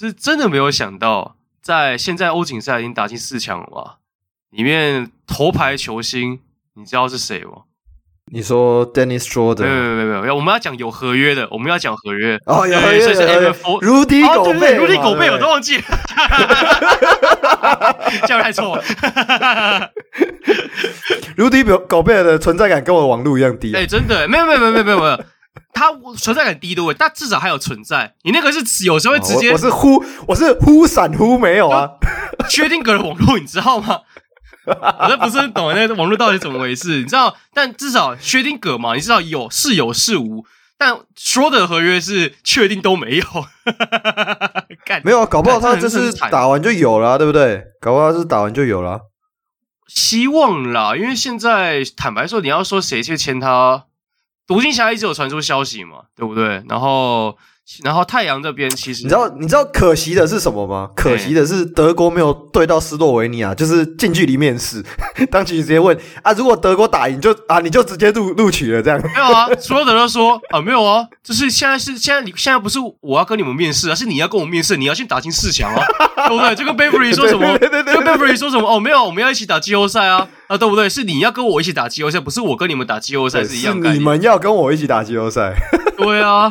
我是真的没有想到，在现在欧锦赛已经打进四强了吧？里面头牌球星，你知道是谁吗？你说 Dennis Schroeder？没有没有没有没有，我们要讲有合约的，我们要讲合约。哦，有合约的，是 MF4, Rudy Gobert Rudy Gobert 我都忘记了，这样太错了。Rudy Gobert 的存在感跟我网路一样低。哎，真的，没有没有没有没有没有没有。他存在感低的位，但至少还有存在。你那个是有时候会直接，我，我是忽我是忽闪忽没有啊。薛定谔的网络你知道吗？我这不是很懂那个网络到底怎么回事，你知道？但至少薛定谔嘛，你知道有是有是无，但说的合约是确定都没有。没有啊，搞不好他这是打完就有了，对不对？搞不好他是打完就有了。希望啦，因为现在坦白说，你要说谁去签他？独行侠一直有传出消息嘛，对不对？然后，然后太阳这边其实你知道，你知道可惜的是什么吗？可惜的是德国没有对到斯洛维尼亚，就是近距离面试，当局直接问啊，如果德国打赢就啊，你就直接录录取了这样？没有啊，所有的人都说啊，没有啊，就是现在是现在你现在不是我要跟你们面试啊，是你要跟我面试，你要先打进四强啊，对不对？就跟 Beverly 说什么，就跟 Beverly 说什么哦，没有，我们要一起打季后赛啊。啊，对不对？是你要跟我一起打季后赛，不是我跟你们打季后赛是一样的。你们要跟我一起打季后赛。对啊。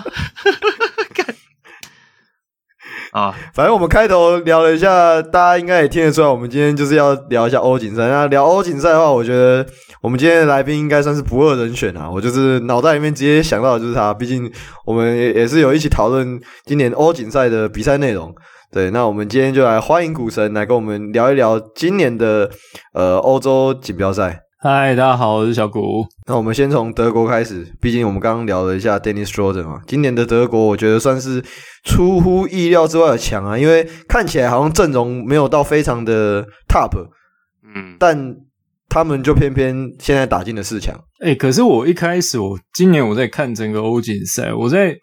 啊，反正我们开头聊了一下，大家应该也听得出来，我们今天就是要聊一下欧锦赛。那聊欧锦赛的话，我觉得我们今天的来宾应该算是不二人选啊。我就是脑袋里面直接想到的就是他，毕竟我们也也是有一起讨论今年欧锦赛的比赛内容。对，那我们今天就来欢迎股神来跟我们聊一聊今年的呃欧洲锦标赛。嗨，大家好，我是小谷。那我们先从德国开始，毕竟我们刚刚聊了一下 Dennis Schroeder 嘛，今年的德国我觉得算是出乎意料之外的强啊，因为看起来好像阵容没有到非常的 top，嗯，但他们就偏偏现在打进了四强。哎、欸，可是我一开始我今年我在看整个欧锦赛，我在。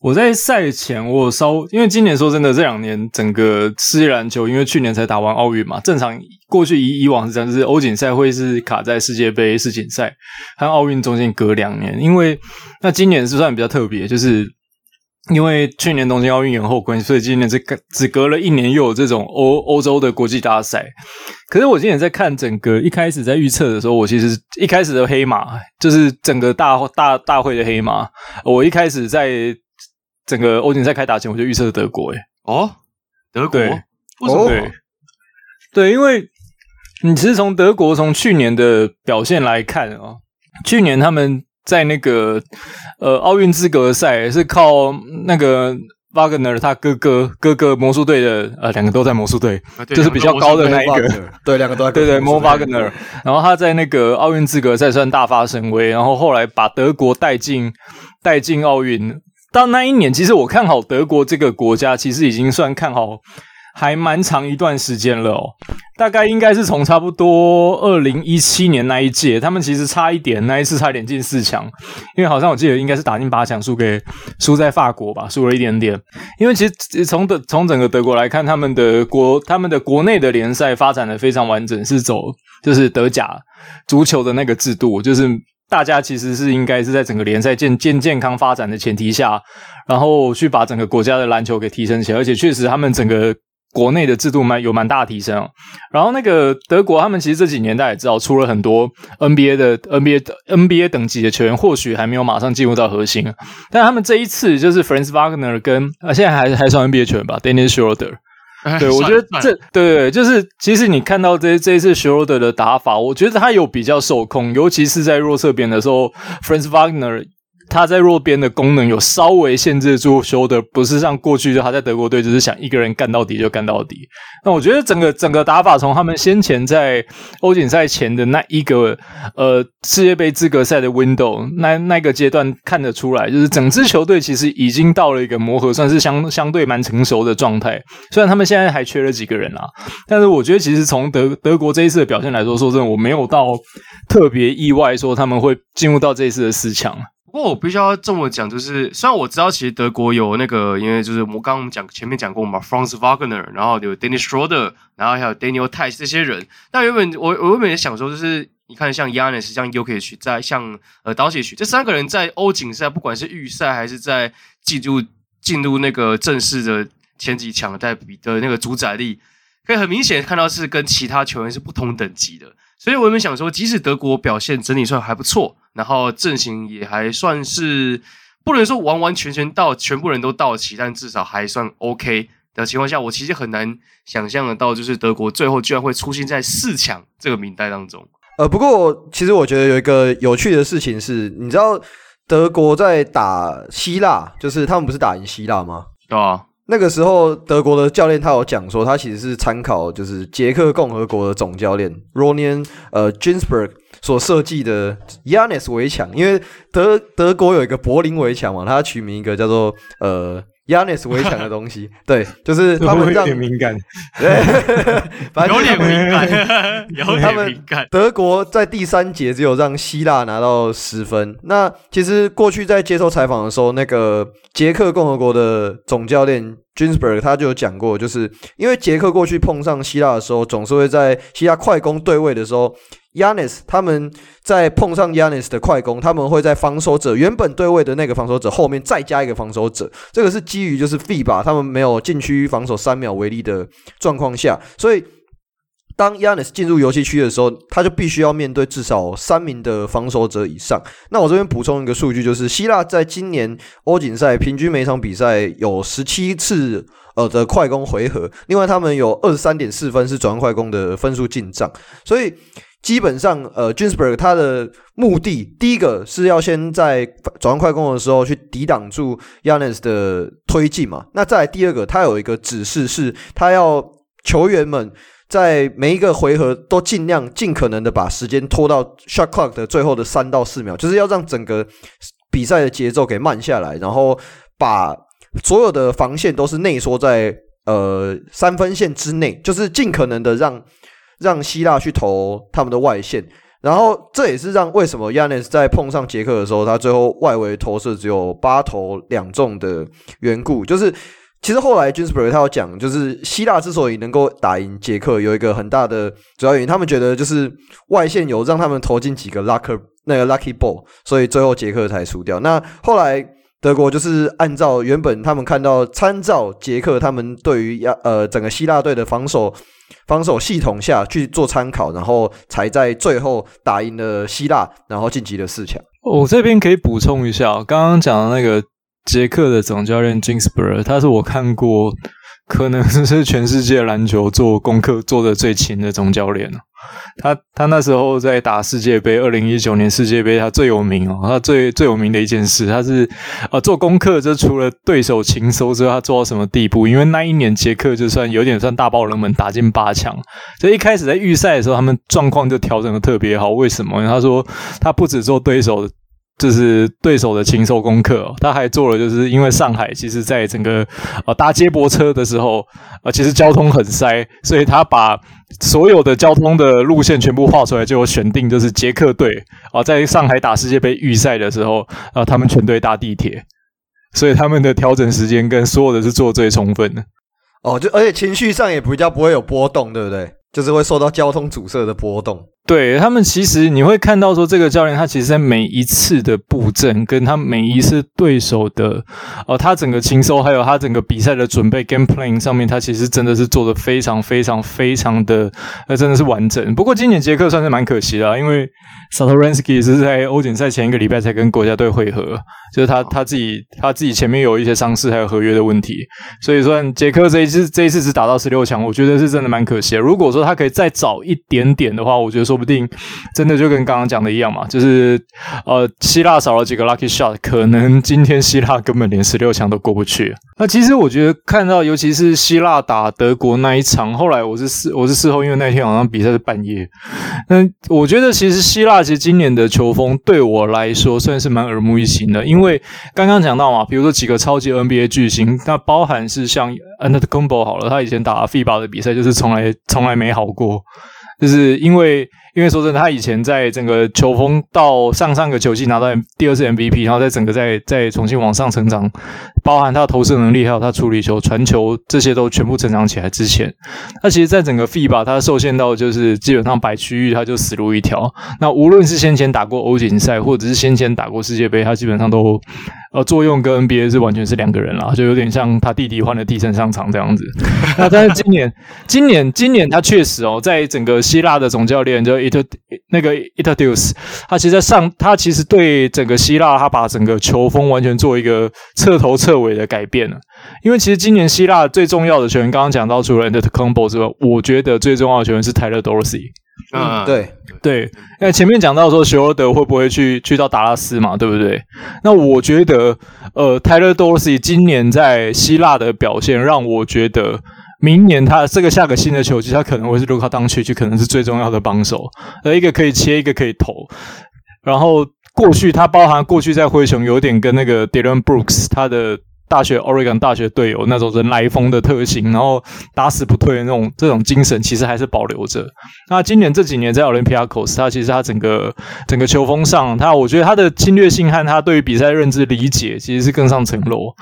我在赛前，我稍，因为今年说真的，这两年整个世界篮球，因为去年才打完奥运嘛，正常过去以以往是这样，就是欧锦赛会是卡在世界杯、世锦赛和奥运中间隔两年。因为那今年是算比较特别，就是因为去年东京奥运延后关系，所以今年是隔只隔了一年，又有这种欧欧洲的国际大赛。可是我今年在看整个一开始在预测的时候，我其实一开始的黑马就是整个大大大会的黑马，我一开始在。整个欧锦赛开打前，我就预测德国。诶哦，德国？对，为什么？对，对，因为你其实从德国从去年的表现来看啊，去年他们在那个呃奥运资格赛是靠那个 Wagner 他哥哥哥哥魔术队的呃两个都在魔术队，就是比较高的那一个，对，两个都在对对 Mo Wagner，然后他在那个奥运资格赛算大发神威，然后后来把德国带进带进奥运。到那一年，其实我看好德国这个国家，其实已经算看好还蛮长一段时间了哦。大概应该是从差不多二零一七年那一届，他们其实差一点，那一次差一点进四强，因为好像我记得应该是打进八强，输给输在法国吧，输了一点点。因为其实从德从整个德国来看，他们的国他们的国内的联赛发展的非常完整，是走就是德甲足球的那个制度，就是。大家其实是应该是在整个联赛健健健康发展的前提下，然后去把整个国家的篮球给提升起来，而且确实他们整个国内的制度蛮有蛮大提升。然后那个德国，他们其实这几年大家也知道，出了很多 NBA 的 NBA 的 NBA 等级的球员，或许还没有马上进入到核心，但他们这一次就是 Franz Wagner 跟啊，现在还还算 NBA 球员吧，Dennis Schroeder。对，我觉得这对对，就是其实你看到这这一次 Schroeder 的打法，我觉得他有比较受控，尤其是在弱侧边的时候，Franz Wagner。他在弱边的功能有稍微限制住修的不是像过去就他在德国队就是想一个人干到底就干到底。那我觉得整个整个打法从他们先前在欧锦赛前的那一个呃世界杯资格赛的 window 那那个阶段看得出来，就是整支球队其实已经到了一个磨合，算是相相对蛮成熟的状态。虽然他们现在还缺了几个人啊，但是我觉得其实从德德国这一次的表现来说，说真的我没有到特别意外说他们会进入到这一次的四强。不过我必须要这么讲，就是虽然我知道其实德国有那个，因为就是我刚刚讲前面讲过嘛，Franz Wagner，然后有 Dennis Schroder，然后还有 Daniel Theis 这些人。但原本我我原本也想说，就是你看像 Yanis 像 Ukic 在像呃 Doncic 这三个人在欧锦赛，不管是预赛还是在进入进入那个正式的前几强在比的那个主宰力，可以很明显看到是跟其他球员是不同等级的。所以我们想说，即使德国表现整体算还不错，然后阵型也还算是不能说完完全全到全部人都到齐，但至少还算 OK 的情况下，我其实很难想象得到，就是德国最后居然会出现在四强这个名单当中。呃，不过其实我觉得有一个有趣的事情是，你知道德国在打希腊，就是他们不是打赢希腊吗？对啊。那个时候，德国的教练他有讲说，他其实是参考就是捷克共和国的总教练 Ronian，呃 Ginsberg 所设计的 Yanis 围墙，因为德德国有一个柏林围墙嘛，他取名一个叫做呃。Giannis 围墙的东西，对，就是他们让有点敏感，对，有点敏感，有点敏感。德国在第三节只有让希腊拿到十分。那其实过去在接受采访的时候，那个捷克共和国的总教练 Ginsberg 他就有讲过，就是因为捷克过去碰上希腊的时候，总是会在希腊快攻对位的时候。Yannis，他们在碰上 Yannis 的快攻，他们会在防守者原本对位的那个防守者后面再加一个防守者，这个是基于就是 FIBA 他们没有禁区防守三秒为例的状况下，所以当 Yannis 进入游戏区的时候，他就必须要面对至少三名的防守者以上。那我这边补充一个数据，就是希腊在今年欧锦赛平均每场比赛有十七次呃的快攻回合，另外他们有二十三点四分是转换快攻的分数进账，所以。基本上，呃，Ginsberg 他的目的，第一个是要先在转换快攻的时候去抵挡住 Yannis 的推进嘛。那再来第二个，他有一个指示是，他要球员们在每一个回合都尽量尽可能的把时间拖到 shot clock 的最后的三到四秒，就是要让整个比赛的节奏给慢下来，然后把所有的防线都是内缩在呃三分线之内，就是尽可能的让。让希腊去投他们的外线，然后这也是让为什么亚尼斯在碰上捷克的时候，他最后外围投射只有八投两中的缘故。就是其实后来 Jensper 他有讲，就是希腊之所以能够打赢捷克，有一个很大的主要原因，他们觉得就是外线有让他们投进几个 lucky 那个 lucky ball，所以最后捷克才输掉。那后来德国就是按照原本他们看到参照捷克他们对于亚呃整个希腊队的防守。防守系统下去做参考，然后才在最后打赢了希腊，然后晋级了四强。我这边可以补充一下，刚刚讲的那个捷克的总教练 Jinsper，他是我看过可能是全世界篮球做功课做的最勤的总教练了。他他那时候在打世界杯，二零一九年世界杯，他最有名哦。他最最有名的一件事，他是呃做功课，就除了对手情搜之外，他做到什么地步？因为那一年捷克就算有点算大爆冷门，打进八强。所以一开始在预赛的时候，他们状况就调整的特别好。为什么？他说他不止做对手。就是对手的禽兽功课，他还做了，就是因为上海其实在整个呃搭接驳车的时候，呃其实交通很塞，所以他把所有的交通的路线全部画出来，就选定就是捷克队啊，在上海打世界杯预赛的时候，啊，他们全队搭地铁，所以他们的调整时间跟所有的是做最充分的。哦，就而且情绪上也比较不会有波动，对不对？就是会受到交通阻塞的波动。对，他们其实你会看到说，这个教练他其实在每一次的布阵，跟他每一次对手的，呃，他整个情收，还有他整个比赛的准备 game plan 上面，他其实真的是做的非常非常非常的，呃，真的是完整。不过今年捷克算是蛮可惜的啊，因为 Satoransky 是在欧锦赛前一个礼拜才跟国家队会合，就是他他自己他自己前面有一些伤势，还有合约的问题，所以说杰克这一次这一次只打到十六强，我觉得是真的蛮可惜的。如果说他可以再早一点点的话，我觉得说。不定真的就跟刚刚讲的一样嘛，就是呃，希腊少了几个 lucky shot，可能今天希腊根本连十六强都过不去。那其实我觉得看到，尤其是希腊打德国那一场，后来我是事我是事后，因为那天好像比赛是半夜。那我觉得其实希腊其实今年的球风对我来说算是蛮耳目一新的，因为刚刚讲到嘛，比如说几个超级 NBA 巨星，那包含是像 Antekumbo 好了，他以前打 FIBA 的比赛就是从来从来没好过。就是因为，因为说真的，他以前在整个球风到上上个球季拿到第二次 MVP，然后在整个再再重新往上成长，包含他的投射能力，还有他处理球、传球这些都全部成长起来之前，那其实，在整个 FIBA 他受限到就是基本上白区域他就死路一条。那无论是先前打过欧锦赛，或者是先前打过世界杯，他基本上都呃作用跟 NBA 是完全是两个人啦，就有点像他弟弟换了替身上场这样子。那但是今年，今年，今年他确实哦，在整个希腊的总教练就 It 那个 Itautidis 他其实在上他其实对整个希腊他把整个球风完全做一个彻头彻尾的改变了。因为其实今年希腊最重要的球员，刚刚讲到除了 Antetokounmpo 之外，我觉得最重要的球员是 Tyler Dorsey。嗯，对对，那前面讲到说休尔德会不会去去到达拉斯嘛，对不对？那我觉得，呃，Tyler Dorsey 今年在希腊的表现，让我觉得明年他这个下个新的球季，他可能会是卢卡当区就，可能是最重要的帮手，而，一个可以切，一个可以投。然后过去他包含过去在灰熊有点跟那个 Dillon Brooks 他的。大学 Oregon 大学队友那种人来疯的特性，然后打死不退的那种这种精神，其实还是保留着。那今年这几年在 Olympiacos，他其实他整个整个球风上，他我觉得他的侵略性和他对于比赛认知理解，其实是更上层楼。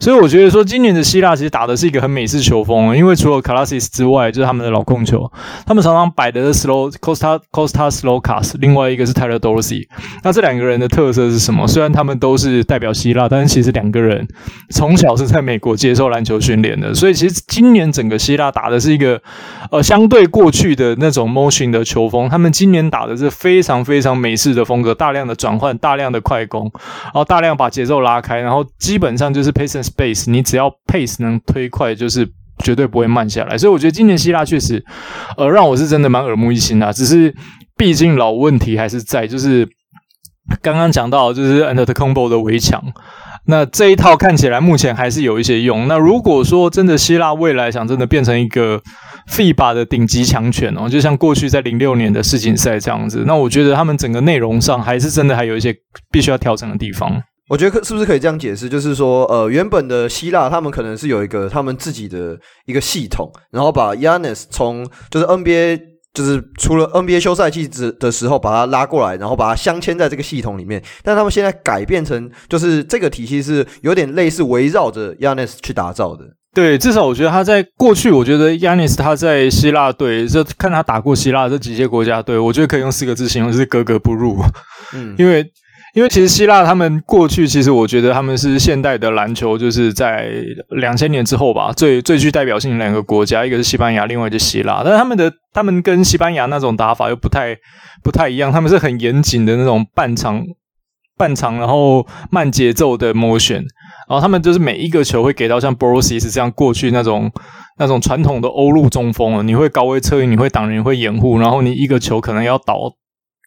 所以我觉得说，今年的希腊其实打的是一个很美式球风，因为除了 Kalasis 之外，就是他们的老控球，他们常常摆的是 Slow Costa Costa Slow Cast，另外一个是 Tyler Dorsey。那这两个人的特色是什么？虽然他们都是代表希腊，但是其实两个人。从小是在美国接受篮球训练的，所以其实今年整个希腊打的是一个呃相对过去的那种 motion 的球风，他们今年打的是非常非常美式的风格，大量的转换，大量的快攻，然后大量把节奏拉开，然后基本上就是 pace and space，你只要 pace 能推快，就是绝对不会慢下来。所以我觉得今年希腊确实呃让我是真的蛮耳目一新的，只是毕竟老问题还是在，就是刚刚讲到就是 Antetokounmpo 的围墙。那这一套看起来目前还是有一些用。那如果说真的希腊未来想真的变成一个 FIBA 的顶级强权哦，就像过去在零六年的世锦赛这样子，那我觉得他们整个内容上还是真的还有一些必须要调整的地方。我觉得可是不是可以这样解释，就是说，呃，原本的希腊他们可能是有一个他们自己的一个系统，然后把 Yanis 从就是 NBA。就是除了 NBA 休赛季之的时候把他拉过来，然后把它镶嵌在这个系统里面，但他们现在改变成就是这个体系是有点类似围绕着 Giannis 去打造的。对，至少我觉得他在过去，我觉得 Giannis 他在希腊队，这看他打过希腊这几届国家队，我觉得可以用四个字形容，就是格格不入。嗯，因为。因为其实希腊他们过去，其实我觉得他们是现代的篮球，就是在两千年之后吧，最最具代表性的两个国家，一个是西班牙，另外一个希腊。但是他们的他们跟西班牙那种打法又不太不太一样，他们是很严谨的那种半场半场，然后慢节奏的 motion，然后他们就是每一个球会给到像 Brosis 这样过去那种那种传统的欧陆中锋了，你会高位策应，你会挡人，你会掩护，然后你一个球可能要倒。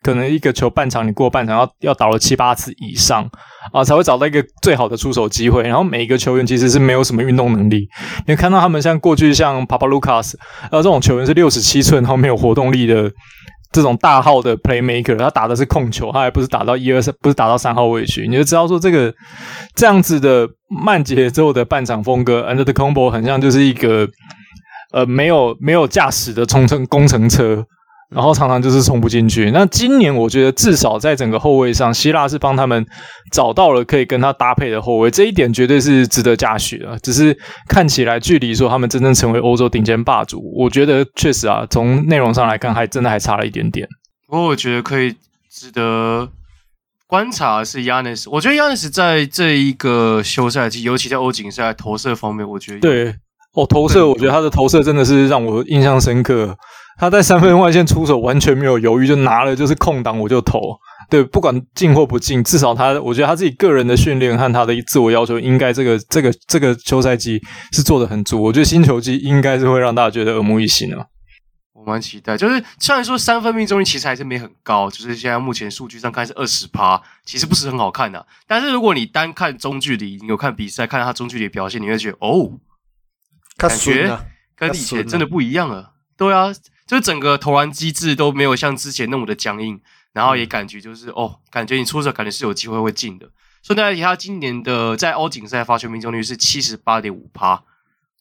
可能一个球半场你过半场要要倒了七八次以上啊，才会找到一个最好的出手机会。然后每一个球员其实是没有什么运动能力。你看到他们像过去像 Papaloukas，呃，这种球员是六十七寸，然后没有活动力的这种大号的 playmaker，他打的是控球，他还不是打到一二三，不是打到三号位去。你就知道说这个这样子的慢节奏的半场风格，Antetokounmpo 很像就是一个呃没有没有驾驶的冲程工程车。然后常常就是冲不进去。那今年我觉得至少在整个后卫上，希腊是帮他们找到了可以跟他搭配的后卫，这一点绝对是值得嘉许的。只是看起来距离说他们真正成为欧洲顶尖霸主，我觉得确实啊，从内容上来看，还真的还差了一点点。不过我觉得可以值得观察的是 Giannis，我觉得 Giannis 在这一个休赛季，尤其在欧锦赛投射方面，我觉得对哦，投射，我觉得他的投射真的是让我印象深刻。他在三分外线出手完全没有犹豫，就拿了就是空档我就投，对，不管进或不进，至少他我觉得他自己个人的训练和他的自我要求，应该这个这个这个休赛季是做的很足。我觉得新球季应该是会让大家觉得耳目一新的。我蛮期待，就是虽然说三分命中率其实还是没很高，就是现在目前数据上看是二十趴，其实不是很好看的。但是如果你单看中距离，你有看比赛，看他中距离表现，你会觉得哦，感觉跟以前真的不一样了。对啊。就整个投篮机制都没有像之前那么的僵硬，然后也感觉就是、嗯、哦，感觉你出手感觉是有机会会进的。所以大家提他今年的在欧锦赛发球命中率是七十八点五趴，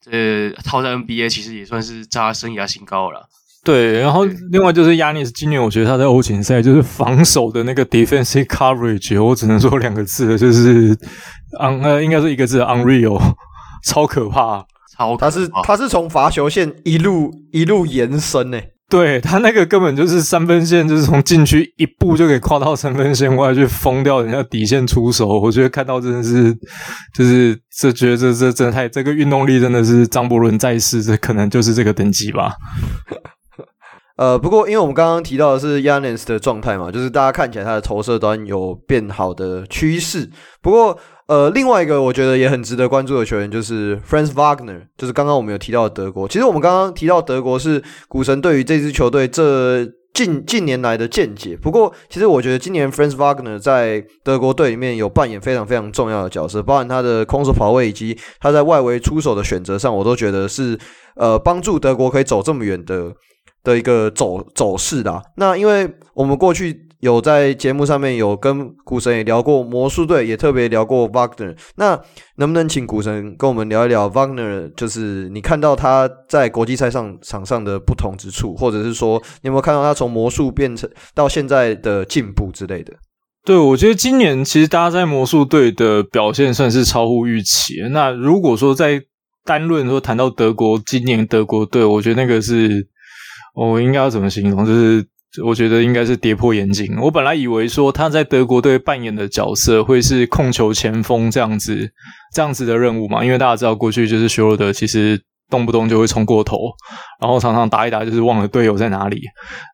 这套在 NBA 其实也算是他生涯新高了。对，然后另外就是 Giannis 今年我觉得他在欧锦赛就是防守的那个 defensive coverage，我只能说两个字，就是 un 呃，应该是一个字 unreal，超可怕，超，他是他是从罚球线一路一路延伸呢。对，他那个根本就是三分线，就是从禁区一步就可以跨到三分线外去封掉人家底线出手。我觉得看到真的是，就是这觉得这这真的太这个运动力真的是张伯伦在世，这可能就是这个等级吧。呃，不过因为我们刚刚提到的是 Giannis 的状态嘛，就是大家看起来他的投射端有变好的趋势。不过，呃，另外一个我觉得也很值得关注的球员就是 Franz Wagner，就是刚刚我们有提到德国。其实我们刚刚提到德国是股神对于这支球队这近近年来的见解。不过，其实我觉得今年 Franz Wagner 在德国队里面有扮演非常非常重要的角色，包含他的空手跑位以及他在外围出手的选择上，我都觉得是呃帮助德国可以走这么远的。的一个走走势啦，那因为我们过去有在节目上面有跟股神也聊过魔术队，也特别聊过 Wagner。那能不能请股神跟我们聊一聊 Wagner？就是你看到他在国际赛上场上的不同之处，或者是说你有没有看到他从魔术变成到现在的进步之类的？对，我觉得今年其实大家在魔术队的表现算是超乎预期。那如果说在单论说谈到德国今年德国队，我觉得那个是。我应该要怎么形容？就是我觉得应该是跌破眼镜。我本来以为说他在德国队扮演的角色会是控球前锋这样子，这样子的任务嘛。因为大家知道过去就是休罗德其实动不动就会冲过头，然后常常打一打就是忘了队友在哪里。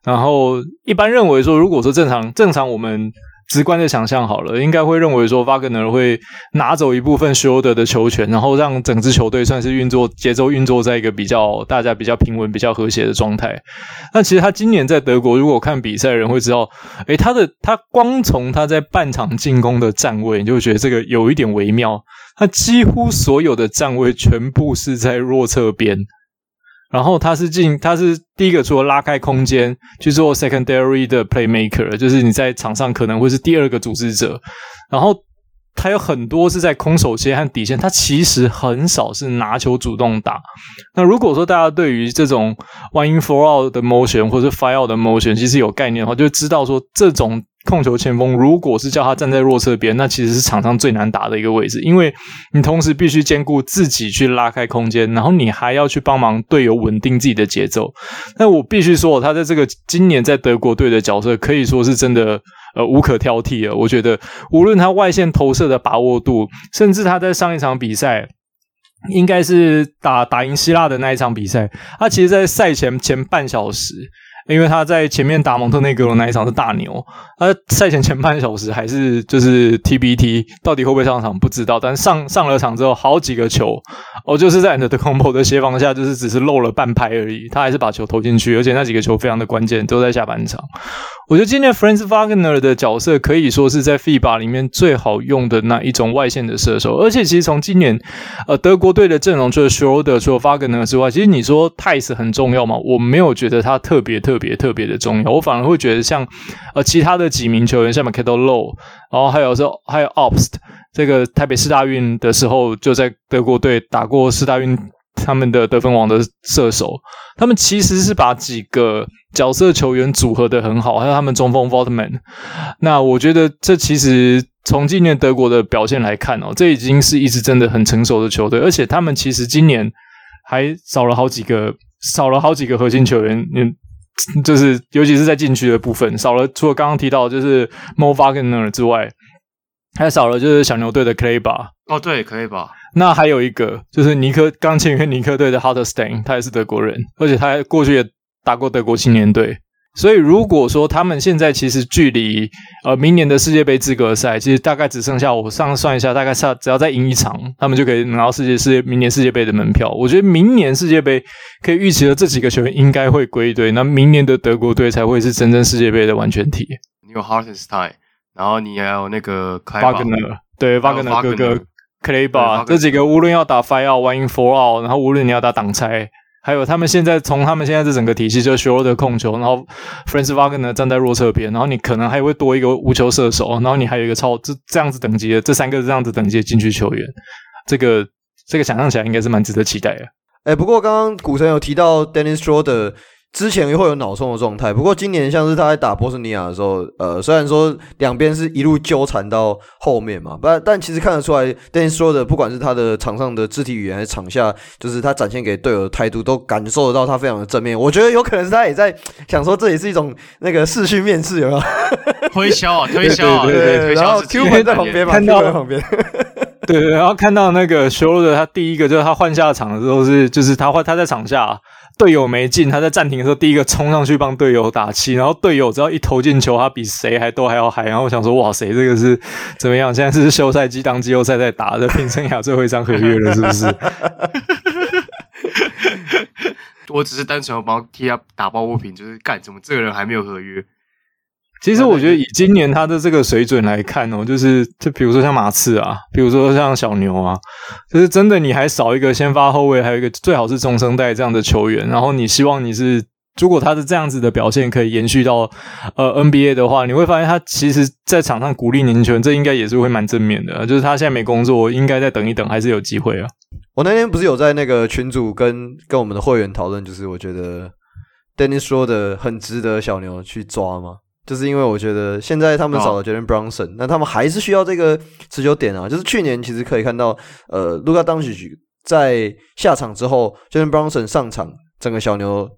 然后一般认为说，如果说正常正常我们。直观的想象好了，应该会认为说，瓦格纳会拿走一部分休德的球权，然后让整支球队算是运作节奏运作在一个比较大家比较平稳、比较和谐的状态。那其实他今年在德国，如果看比赛的人会知道，诶，他的他光从他在半场进攻的站位，你就会觉得这个有一点微妙。他几乎所有的站位全部是在弱侧边。然后他是进，他是第一个除了拉开空间去做 secondary 的 playmaker，就是你在场上可能会是第二个组织者。然后他有很多是在空手接和底线，他其实很少是拿球主动打。那如果说大家对于这种 one in four out 的 motion 或者 five out 的 motion 其实有概念的话，就知道说这种。控球前锋，如果是叫他站在弱侧边，那其实是场上最难打的一个位置，因为你同时必须兼顾自己去拉开空间，然后你还要去帮忙队友稳定自己的节奏。那我必须说，他在这个今年在德国队的角色，可以说是真的呃无可挑剔了。我觉得，无论他外线投射的把握度，甚至他在上一场比赛，应该是打打赢希腊的那一场比赛，他其实，在赛前前半小时。因为他在前面打蒙特内哥罗那一场是大牛，他赛前前半小时还是就是 TBT，到底会不会上场不知道，但上上了场之后，好几个球，哦，就是在 Antetokounmpo 的协防下，就是只是漏了半拍而已，他还是把球投进去，而且那几个球非常的关键，都在下半场。我觉得今年 Franz Wagner 的角色可以说是在 FIBA 里面最好用的那一种外线的射手，而且其实从今年呃德国队的阵容除了 Schroeder 除了 Wagner 之外，其实你说 Theis 很重要吗？我没有觉得他特别特特别特别的重要，我反而会觉得像呃其他的几名球员，像 Mykhailo Lo，然后还有说还有 Obst 这个台北四大运的时候就在德国队打过四大运。他们的得分王的射手，他们其实是把几个角色球员组合的很好，还有他们中锋 Voltman。那我觉得这其实从今年德国的表现来看哦，这已经是一支真的很成熟的球队，而且他们其实今年还少了好几个，少了好几个核心球员，就是尤其是在禁区的部分，少了除了刚刚提到就是 Mo Wagner 之外，还少了就是小牛队的 Clay 吧。哦，对，Clay 吧。那还有一个就是尼克刚签约尼克队的 Hartenstein，他也是德国人，而且他过去也打过德国青年队。所以如果说他们现在其实距离呃明年的世界杯资格赛，其实大概只剩下我上算一下，大概差只要再赢一场，他们就可以拿到世界世界明年世界杯的门票。我觉得明年世界杯可以预期的这几个球员应该会归队，那明年的德国队才会是真正世界杯的完全体。你有 Hartenstein，然后你还有那个 Wagner，对 Wagner 哥哥。k l a y b a r 这几个无论要打 five out one in four out，然后无论你要打挡拆，还有他们现在从他们现在这整个体系就 Schroeder 的控球，然后 Franz Wagner 站在弱侧边，然后你可能还会多一个无球射手，然后你还有一个超这这样子等级的这三个这样子等级的禁区球员，这个这个想象起来应该是蛮值得期待的。哎，不过刚刚股神有提到 Dennis Schroeder。之前会有脑冲的状态，不过今年像是他在打波斯尼亚的时候，呃，虽然说两边是一路纠缠到后面嘛，但但其实看得出来，Dennis Schroeder 不管是他的场上的肢体语言，还是场下就是他展现给队友的态度，都感受得到他非常的正面。我觉得有可能是他也在想说，这也是一种那个视讯面试，有没有？推销啊，推销啊，对对对，然后 Q 朋在旁边嘛，Q 朋在旁边。对对，然后看到那个 Schroeder，他第一个就是他换下场的时候是，就是他换他在场下。队友没进，他在暂停的时候第一个冲上去帮队友打气，然后队友只要一投进球，他比谁还都还要嗨。然后我想说，哇塞，这个是怎么样？现在是休赛季当季后赛在打的，平生涯最后一张合约了，是不是？我只是单纯要帮 T 他打抱不平，就是干什么这个人还没有合约？其实我觉得以今年他的这个水准来看哦，就是就比如说像马刺啊，比如说像小牛啊，就是真的你还少一个先发后卫，还有一个最好是中生代这样的球员。然后你希望你是，如果他是这样子的表现可以延续到呃 NBA 的话，你会发现他其实在场上鼓励年轻球员，这应该也是会蛮正面的。就是他现在没工作，应该再等一等，还是有机会啊。我那天不是有在那个群组跟跟我们的会员讨论，就是我觉得 Dennis 说的很值得小牛去抓吗？就是因为我觉得现在他们少了 Jalen Brunson，那他们还是需要这个持久点啊。就是去年其实可以看到，呃，Luka Doncic 在下场之后，Jalen Brunson 上场，整个小牛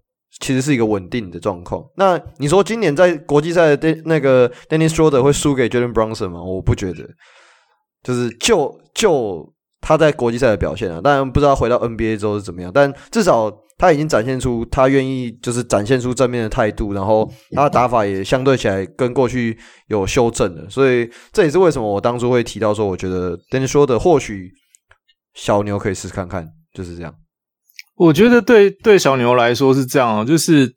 其实是一个稳定的状况。那你说今年在国际赛的那个 Dennis Schroeder 会输给 Jalen Brunson 吗？我不觉得。就是就就他在国际赛的表现啊，当然不知道回到 NBA 之后是怎么样，但至少。他已经展现出他愿意，就是展现出正面的态度，然后他的打法也相对起来跟过去有修正了，所以这也是为什么我当初会提到说，我觉得 Dennis Schroeder 或许小牛可以试试看看，就是这样。我觉得对对小牛来说是这样啊，就是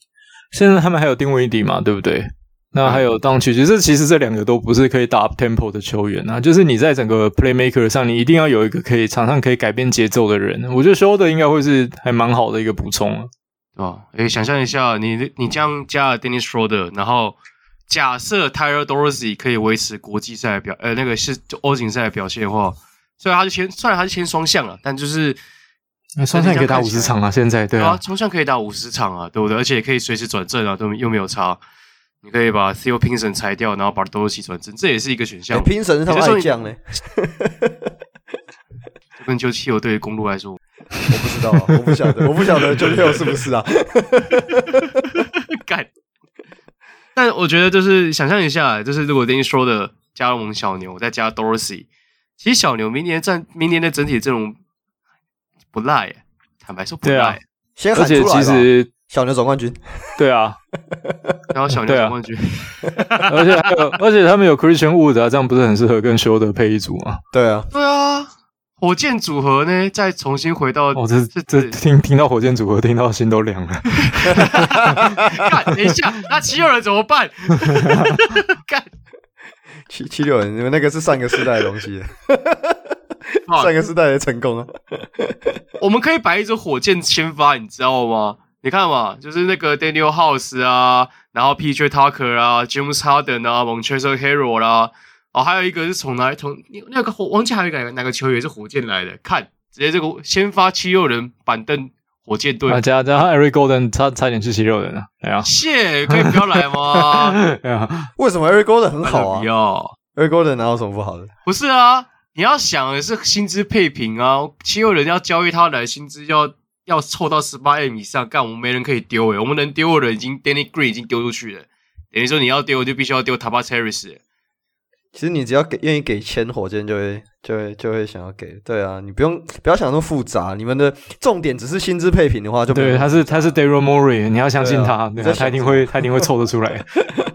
现在他们还有丁威迪嘛，对不对？那还有当曲，其实其实这两个都不是可以打 tempo 的球员啊。就是你在整个 playmaker 上，你一定要有一个可以场上可以改变节奏的人。我觉得 Schroeder 应该会是还蛮好的一个补充啊哦。诶，想象一下，你你这样加了 Dennis Schroeder，然后假设 Tyler Dorsey 可以维持国际赛表，呃，那个是欧锦赛的表现的话，虽然他就签，虽然他是签双向了，但就是双向可以打五十场啊。现在对啊，双向可以打五十场啊，对不对？而且也可以随时转正啊，都又没有差。你可以把 Theo Pinson 裁掉，然后把 Dorsey 转正，这也是一个选项。Pinson 是他爱将嘞，就跟九七球队的公路来说，我不知道啊，我不晓得，我不晓得九七球是不是啊？干！但我觉得就是想象一下，就是如果 Dennis Schroeder 加盟小牛，再加 Dorsey，其实小牛明年战明年的整体阵容不赖，坦白说不赖。先喊出来吧。其实小牛总冠军，对啊，然后小牛总冠军，而且还有，而且他们有 Christian Wood 啊，这样不是很适合跟 Schroeder 配一组吗？对啊，对啊，火箭组合呢，再重新回到，哦，这这这听听到火箭组合，听到心都凉了。干，等一下，那七六人怎么办？干，七七六人，你们那个是上一个世代的东西，上一个世代的成功啊。我们可以摆一支火箭先发，你知道吗？你看嘛，就是那个 Daniel House 啊，然后 PJ Tucker 啊，James Harden 啊，Montrezl Harrell 啦，哦，还有一个是从哪从那个火，忘记还有一个哪个球员是火箭来的？看，直接这个先发七六人板凳火箭队。啊，加加 Eric Gordon 差差点是七六人啊，哎呀，谢，可以不要来吗？哎呀，为什么 Eric Gordon 很好啊？不要，Eric Gordon 哪有什么不好的？不是啊。你要想的是薪资配平啊，七六人要交易他来，薪资要要凑到十八 M 以上，干我们没人可以丢诶、欸，我们能丢的人已经 Danny Green 已经丢出去了，等于说你要丢就必须要丢 Tobias Harris。其实你只要给愿意给钱，火箭就会就会就会想要给。对啊，你不用不要想那么复杂，你们的重点只是薪资配平的话就，就对，他是他是 Daryl Morey，你要相信他，对啊，啊，他一定会他一定会凑得出来。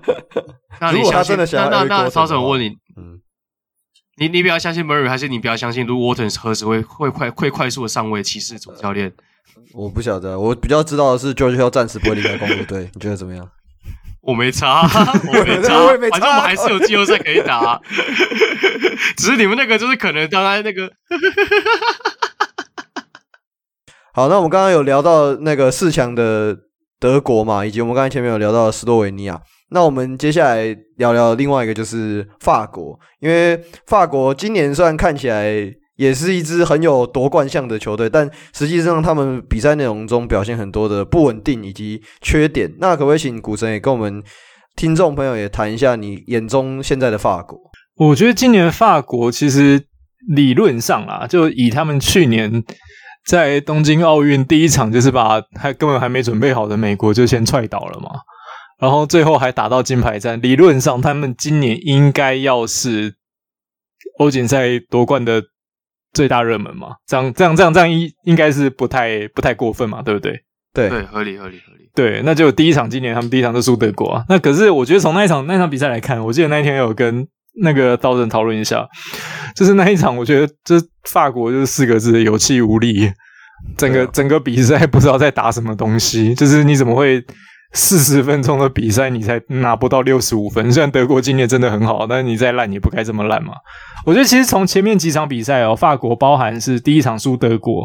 那你相信？那那那超总问你，嗯。你你比较相信 Murray，还是你比较相信 Luke Walton 何时会会快会快速的上位骑士总教练？我不晓得，我比较知道的是 George Hill 暂时不会离开公路队，你觉得怎么样？我没差，我没差，反正我们还是有季后赛可以打，只是你们那个就是可能刚才那个。好，那我们刚刚有聊到那个四强的德国嘛，以及我们刚才前面有聊到斯洛维尼亚。那我们接下来聊聊另外一个，就是法国，因为法国今年虽然看起来也是一支很有夺冠相的球队，但实际上他们比赛内容中表现很多的不稳定以及缺点。那可不可以请股神也跟我们听众朋友也谈一下你眼中现在的法国？我觉得今年法国其实理论上啊，就以他们去年在东京奥运第一场就是把还根本还没准备好的美国就先踹倒了嘛，然后最后还打到金牌战。理论上他们今年应该要是欧锦赛夺冠的。最大热门嘛，这样这样这样这样应应该是不太不太过分嘛，对不对？对对，合理合理合理。对，那就第一场今年他们第一场就输德国啊。那可是我觉得从那一场那一场比赛来看，我记得那一天有跟那个刀人讨论一下，就是那一场我觉得这法国就是四个字有气无力，整个、啊、整个比赛不知道在打什么东西，就是你怎么会？四十分钟的比赛，你才拿不到六十五分。虽然德国今年真的很好，但是你再烂也不该这么烂嘛。我觉得其实从前面几场比赛哦，法国包含是第一场输德国，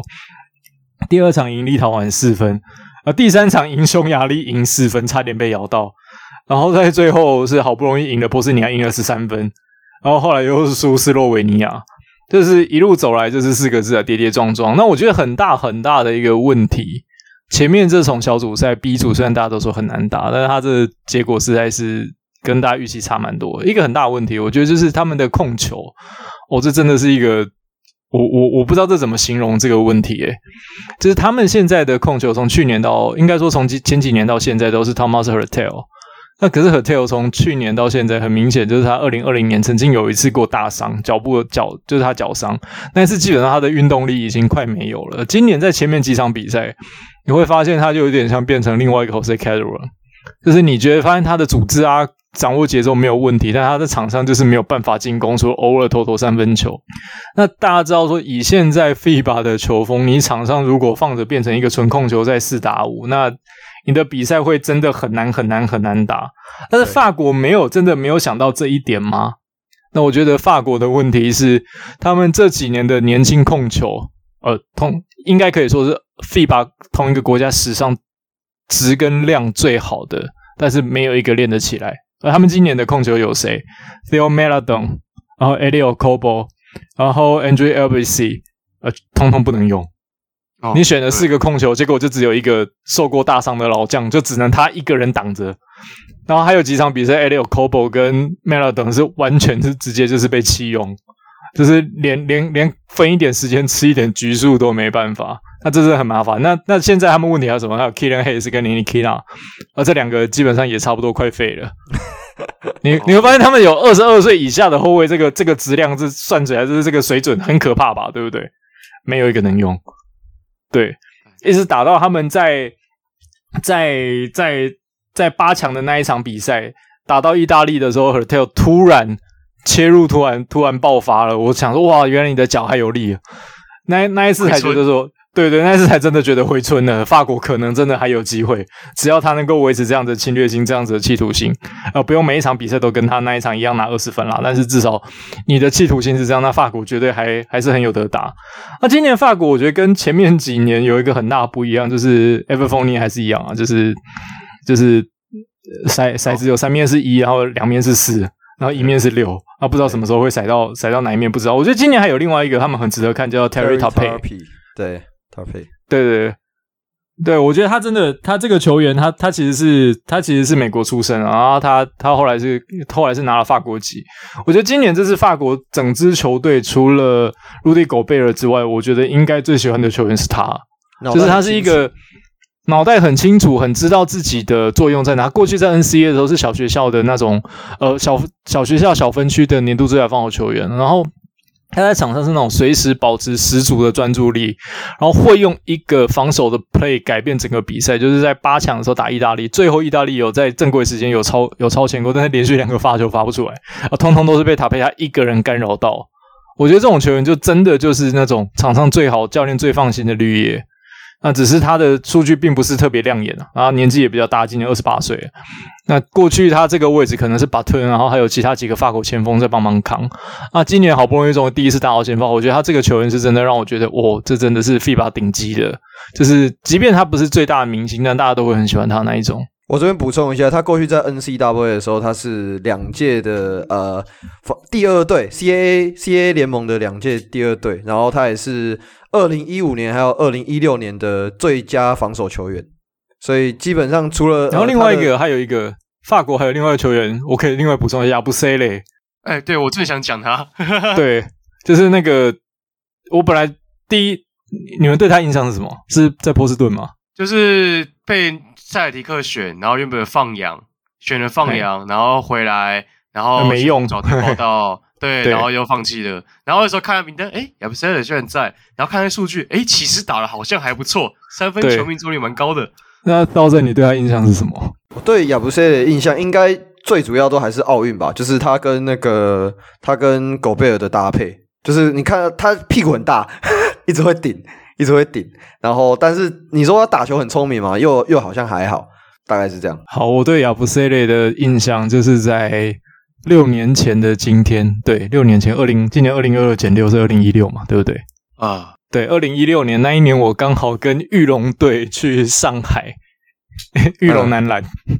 第二场赢立陶宛四分，啊，第三场赢匈牙利赢四分，差点被咬到，然后在最后是好不容易赢了波斯尼亚，赢了十三分，然后后来又是输斯洛维尼亚，就是一路走来就是四个字啊，跌跌撞撞。那我觉得很大很大的一个问题。前面这从小组赛 B 组，虽然大家都说很难打，但是他这结果实在是跟大家预期差蛮多。一个很大的问题，我觉得就是他们的控球，哦，这真的是一个，我我我不知道这怎么形容这个问题，诶，就是他们现在的控球，从去年到应该说从前几年到现在都是 Thomas Hertel，那可是 Hertel 从去年到现在很明显就是他二零二零年曾经有一次过大伤，脚部脚就是他脚伤，但是基本上他的运动力已经快没有了。今年在前面几场比赛。你会发现他就有点像变成另外一个 Jose Calderon，就是你觉得发现他的组织啊、掌握节奏没有问题，但他在场上就是没有办法进攻，除了偶尔投投三分球。那大家知道说，以现在 FIBA 的球风，你场上如果放着变成一个纯控球在四打五，那你的比赛会真的很难很难很难打。但是法国没有真的没有想到这一点吗？那我觉得法国的问题是，他们这几年的年轻控球，呃，同应该可以说是。FIBA 同一个国家史上值跟量最好的，但是没有一个练得起来。而他们今年的控球有谁？Theo Maladon，然后 Elie Okobo，然后 Andre Elbissi，呃，通通不能用。哦、你选了四个控球，结果就只有一个受过大伤的老将，就只能他一个人挡着。然后还有几场比赛，Elie Okobo 跟 Maladon 是完全是直接就是被弃用，就是连连连分一点时间吃一点局数都没办法。那这是很麻烦。那那现在他们问题还有什么？还有 Killian Hayes 跟 Ntilikina，而这两个基本上也差不多快废了。你你会发现他们有二十二岁以下的后卫，这个这个质量是算起来就是这个水准很可怕吧？对不对？没有一个能用。对，一直打到他们在在在在八强的那一场比赛打到意大利的时候，Hertel 突然切入，突然突然爆发了。我想说，哇，原来你的脚还有力。那那一次才觉得说。对对，那一次才真的觉得回春了。法国可能真的还有机会，只要他能够维持这样子的侵略性、这样子的企图心，呃，不用每一场比赛都跟他那一场一样拿二十分啦。但是至少你的企图心是这样，那法国绝对还还是很有得打。那今年法国我觉得跟前面几年有一个很大的不一样，就是 Evan Fournier 还是一样啊，就是就是骰骰子有三面是一，然后两面是四，然后一面是六，啊，不知道什么时候会甩到甩到哪一面，不知道。我觉得今年还有另外一个他们很值得看，叫 Terry Taupe，对。对对对，对我觉得他真的，他这个球员，他他其实是他其实是美国出生，然后他他后来是后来是拿了法国籍。我觉得今年这是法国整支球队除了 Rudy Gobert 之外，我觉得应该最喜欢的球员是他，就是他是一个脑袋很清楚，很知道自己的作用在哪。过去在 NCA 的时候是小学校的那种呃小小学校小分区的年度最佳防守球员，然后。他在场上是那种随时保持十足的专注力，然后会用一个防守的 play 改变整个比赛。就是在八强的时候打意大利，最后意大利有在正规时间有超有超前过，但是连续两个发球发不出来，啊，通通都是被塔佩亚一个人干扰到。我觉得这种球员就真的就是那种场上最好、教练最放心的绿叶。那只是他的数据并不是特别亮眼啊，然后年纪也比较大，今年二十八岁。那过去他这个位置可能是巴特，然后还有其他几个法国前锋在帮忙扛。那今年好不容易终于第一次打到前锋，我觉得他这个球员是真的让我觉得，哇，这真的是 FIBA 顶级的，就是即便他不是最大的明星，但大家都会很喜欢他那一种。我这边补充一下，他过去在 NCAA 的时候，他是两届的呃第二队 CAA CAA 联盟的两届第二队，然后他也是二零一五年还有二零一六年的最佳防守球员，所以基本上除了然后另外一个还有一个法国还有另外一个球员，我可以另外补充一下，不 C 嘞，哎，对我最想讲他，对，就是那个我本来第一你们对他印象是什么？是在波士顿吗？就是被。塞尔提克选，然后原本放羊，选了放羊，然后回来，然后没用，找他报道，对，然后又放弃了。然后那时候看到名单，哎，亚布塞尔居然在，然后看看数据，哎，其实打的好像还不错，三分球命中率蛮高的。那到这，你对他印象是什么？我对亚布塞勒的印象应该最主要都还是奥运吧，就是他跟那个他跟狗贝尔的搭配，就是你看他屁股很大，一直会顶。一直会顶，然后但是你说他打球很聪明嘛，又又好像还好，大概是这样。好，我对亚布塞雷的印象就是在六年前的今天，对，六年前二零，今年二零二二减六是二零一六嘛，对不对？啊，对，二零一六年那一年我刚好跟玉龙队去上海，玉龙男篮、嗯、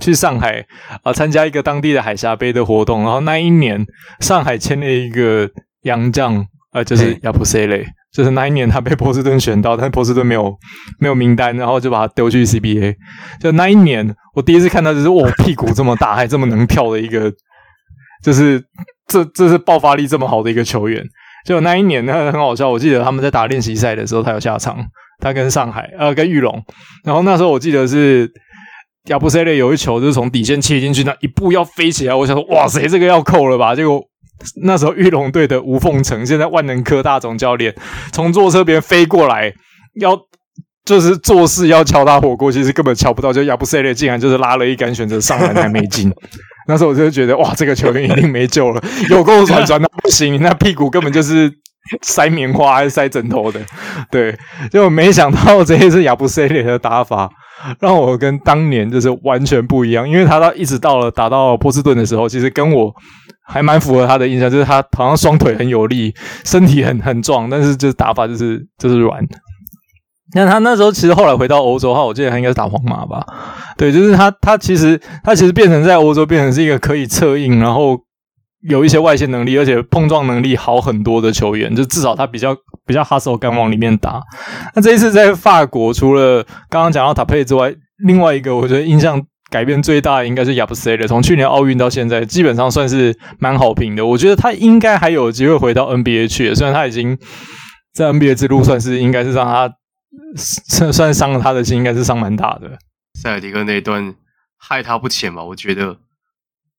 去上海啊参加一个当地的海峡杯的活动，然后那一年上海签了一个洋将，呃，就是亚布塞雷。就是那一年，他被波士顿选到，但是波士顿没有没有名单，然后就把他丢去 CBA。就那一年，我第一次看到，就是我屁股这么大，还这么能跳的一个，就是这这是爆发力这么好的一个球员。就那一年，呢很好笑。我记得他们在打练习赛的时候，他有下场，他跟上海呃跟玉龙。然后那时候我记得是亚布塞雷有一球，就是从底线切进去，那一步要飞起来，我想说，哇塞，这个要扣了吧？结果。那时候玉龙队的吴凤成，现在万能科大总教练，从坐车边飞过来，要就是做事要敲他火锅，其实根本敲不到，就亚布塞列竟然就是拉了一杆，选择上篮还没进。那时候我就觉得哇，这个球员一定没救了，有够转转的不行，那屁股根本就是塞棉花还是塞枕头的。对，就没想到这一次亚布塞列的打法，让我跟当年就是完全不一样，因为他到一直到了打到波士顿的时候，其实跟我。还蛮符合他的印象，就是他好像双腿很有力，身体很很壮，但是就是打法就是就是软。那他那时候其实后来回到欧洲的话，我记得他应该是打皇马吧？对，就是他他其实他其实变成在欧洲变成是一个可以策应，然后有一些外线能力，而且碰撞能力好很多的球员。就至少他比较比较 hustle 敢往里面打。那这一次在法国，除了刚刚讲到塔佩之外，另外一个我觉得印象。改变最大的应该是亚布塞勒，从去年奥运到现在，基本上算是蛮好评的。我觉得他应该还有机会回到 NBA 去，虽然他已经在 NBA 之路算是应该是让他 算算伤了他的心，应该是伤蛮大的。塞尔提克那一段害他不浅吧？我觉得